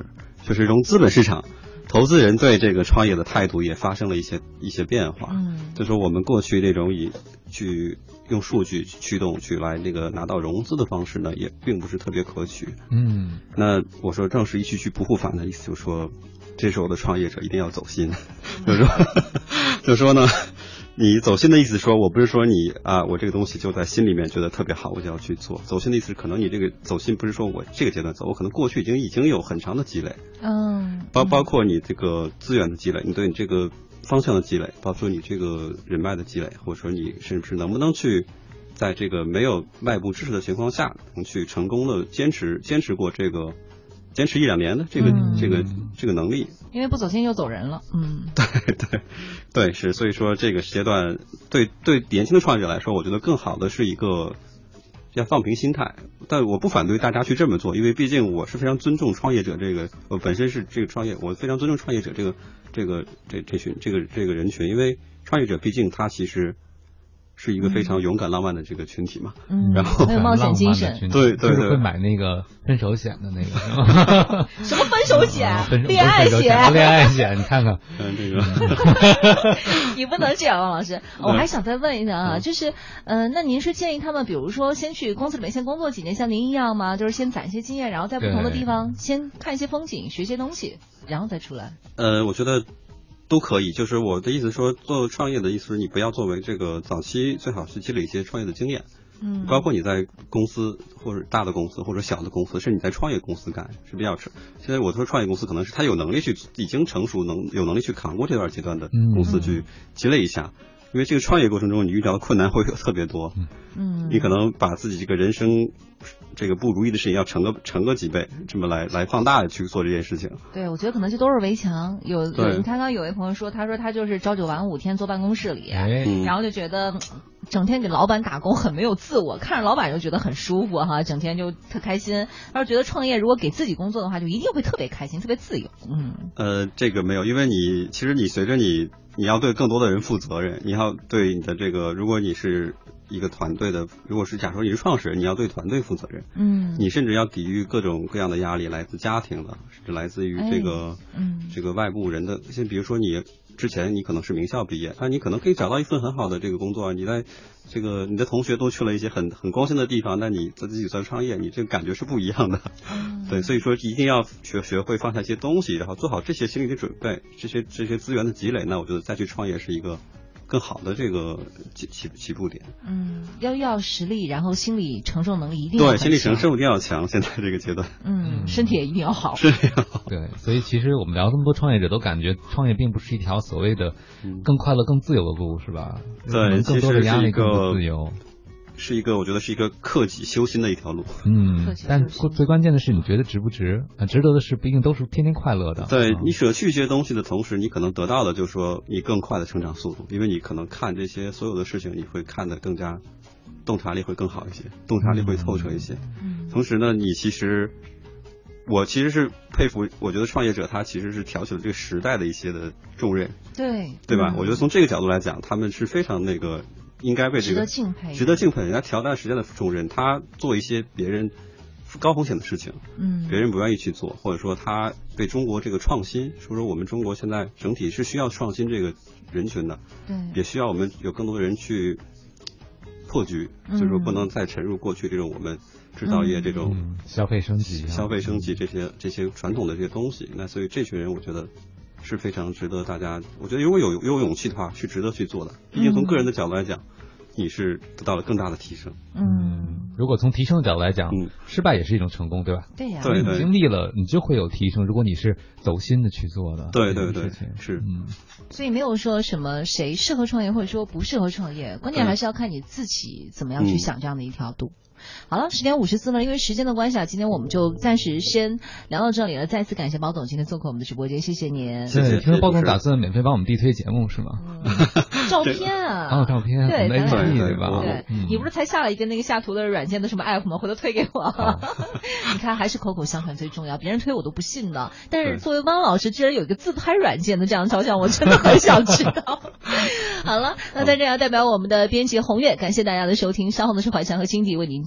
确实融资本市场，投资人对这个创业的态度也发生了一些一些变化。嗯就说我们过去那种以去用数据驱动去来那个拿到融资的方式呢，也并不是特别可取。嗯那我说正是一去去不复返的意思，就是说这时候的创业者一定要走心，就是说，就是说呢，你走心的意思说，我不是说你啊，我这个东西就在心里面觉得特别好，我就要去做。走心的意思是，可能你这个走心不是说我这个阶段走，我可能过去已经已经有很长的积累，嗯，包包括你这个资源的积累，你对你这个方向的积累，包括你这个人脉的积累，或者说你甚至能不能去在这个没有外部支持的情况下，能去成功的坚持坚持过这个坚持一两年的这个、嗯。这个这个能力，因为不走心就走人了，嗯。对对对，是所以说这个阶段对对年轻的创业者来说，我觉得更好的是一个。要放平心态，但我不反对大家去这么做，因为毕竟我是非常尊重创业者这个，我本身是这个创业，我非常尊重创业者这个这个这这群这个这个人群，因为创业者毕竟他其实是一个非常勇敢浪漫的这个群体嘛。嗯，然后很有冒险精神。对对对就是会买那个分手险的那个，什么分手险恋爱险？恋爱险，你看看，嗯，这个 你不能这样，王老师。我还想再问一下啊，嗯就是，呃，那您是建议他们，比如说先去公司里面先工作几年，像您一样吗？就是先攒一些经验，然后在不同的地方先看一些风景，学些东西，然后再出来。呃，我觉得都可以。就是我的意思说，做创业的意思是你不要作为这个早期最好是积累一些创业的经验，嗯，包括你在公司或者大的公司或者小的公司，甚至你在创业公司干是比较成。现在我说创业公司可能是他有能力去已经成熟能有能力去扛过这段阶段的嗯公司去积累一下。因为这个创业过程中，你遇到的困难会有特别多，嗯，你可能把自己这个人生这个不如意的事情要乘个乘个几倍，这么来来放大的去做这件事情。对，我觉得可能就都是围墙。有你看刚有位朋友说，他说他就是朝九晚五，天坐办公室里，然后就觉得嗯整天给老板打工很没有自我，看着老板就觉得很舒服哈，整天就特开心。他说觉得创业如果给自己工作的话，就一定会特别开心，特别自由。嗯呃，这个没有，因为你其实你随着你你要对更多的人负责任，你要对你的这个，如果你是一个团队的，如果是假如说你是创始人，你要对团队负责任，嗯，你甚至要抵御各种各样的压力，来自家庭的，甚至来自于这个、嗯。这个外部人的，像比如说你之前你可能是名校毕业，那你可能可以找到一份很好的这个工作，你在这个你的同学都去了一些很很光鲜的地方，那你自己在创业，你这个感觉是不一样的。嗯。对，所以说一定要学学会放下一些东西，然后做好这些心理的准备，这些这些资源的积累，那我觉得再去创业是一个更好的这个起起起步点。嗯，要要实力，然后心理承受能力一定要对，心理承强，受一定要强，现在这个阶段嗯，身体也一定要好。身体要好。对，所以其实我们聊这么多创业者，都感觉创业并不是一条所谓的嗯更快乐、更自由的路，是吧？对可能更多的其实是压力，一个更不自由。是一个我觉得是一个克己修心的一条路。嗯，但客气最关键的是，你觉得值不值？啊，值得的是不一定都是天天快乐的。啊对你舍去一些东西的同时，你可能得到的就是说你更快的成长速度，因为你可能看这些所有的事情，你会看得更加洞察力会更好一些，洞察力会透彻一些。嗯同时呢，你其实我其实是佩服，我觉得创业者他其实是挑起了这个时代的一些的重任，对对吧？嗯我觉得从这个角度来讲，他们是非常那个应该被这个值个得敬佩值得敬佩。人家调单时间的重任，他做一些别人高风险的事情，嗯别人不愿意去做，或者说他对中国这个创新，说说我们中国现在整体是需要创新这个人群的，对也需要我们有更多的人去破局，嗯就是说不能再沉入过去这种我们制造业这种嗯，消费升级啊，消费升级这些这些传统的这些东西。那所以这群人，我觉得是非常值得大家，我觉得如果有有勇气的话，是值得去做的。毕竟从个人的角度来讲，你是得到了更大的提升。嗯，如果从提升的角度来讲，嗯失败也是一种成功，对吧？对呀对因为你经历了，你就会有提升。如果你是走心的去做的，对对对这件事情是嗯，所以没有说什么谁适合创业或者说不适合创业，关键还是要看你自己怎么样去嗯想这样的一条路。好了，十点五十四分了，因为时间的关系啊，今天我们就暂时先聊到这里了。再次感谢包总今天做客我们的直播间，谢谢您。谢谢对听说包总打算免费帮我们地推节目是吗？照片啊，照片，对我们的咱俩对对吧？对嗯你不是才下了一个那个下图的软件的什么 app 吗？回头推给我。你看，还是口口相传最重要，别人推我都不信的。但是作为汪老师，居然有一个自拍软件的这样的肖像，我真的很想知道。好了，那在这要代表我们的编辑红月，感谢大家的收听。稍后呢是怀强和金迪为您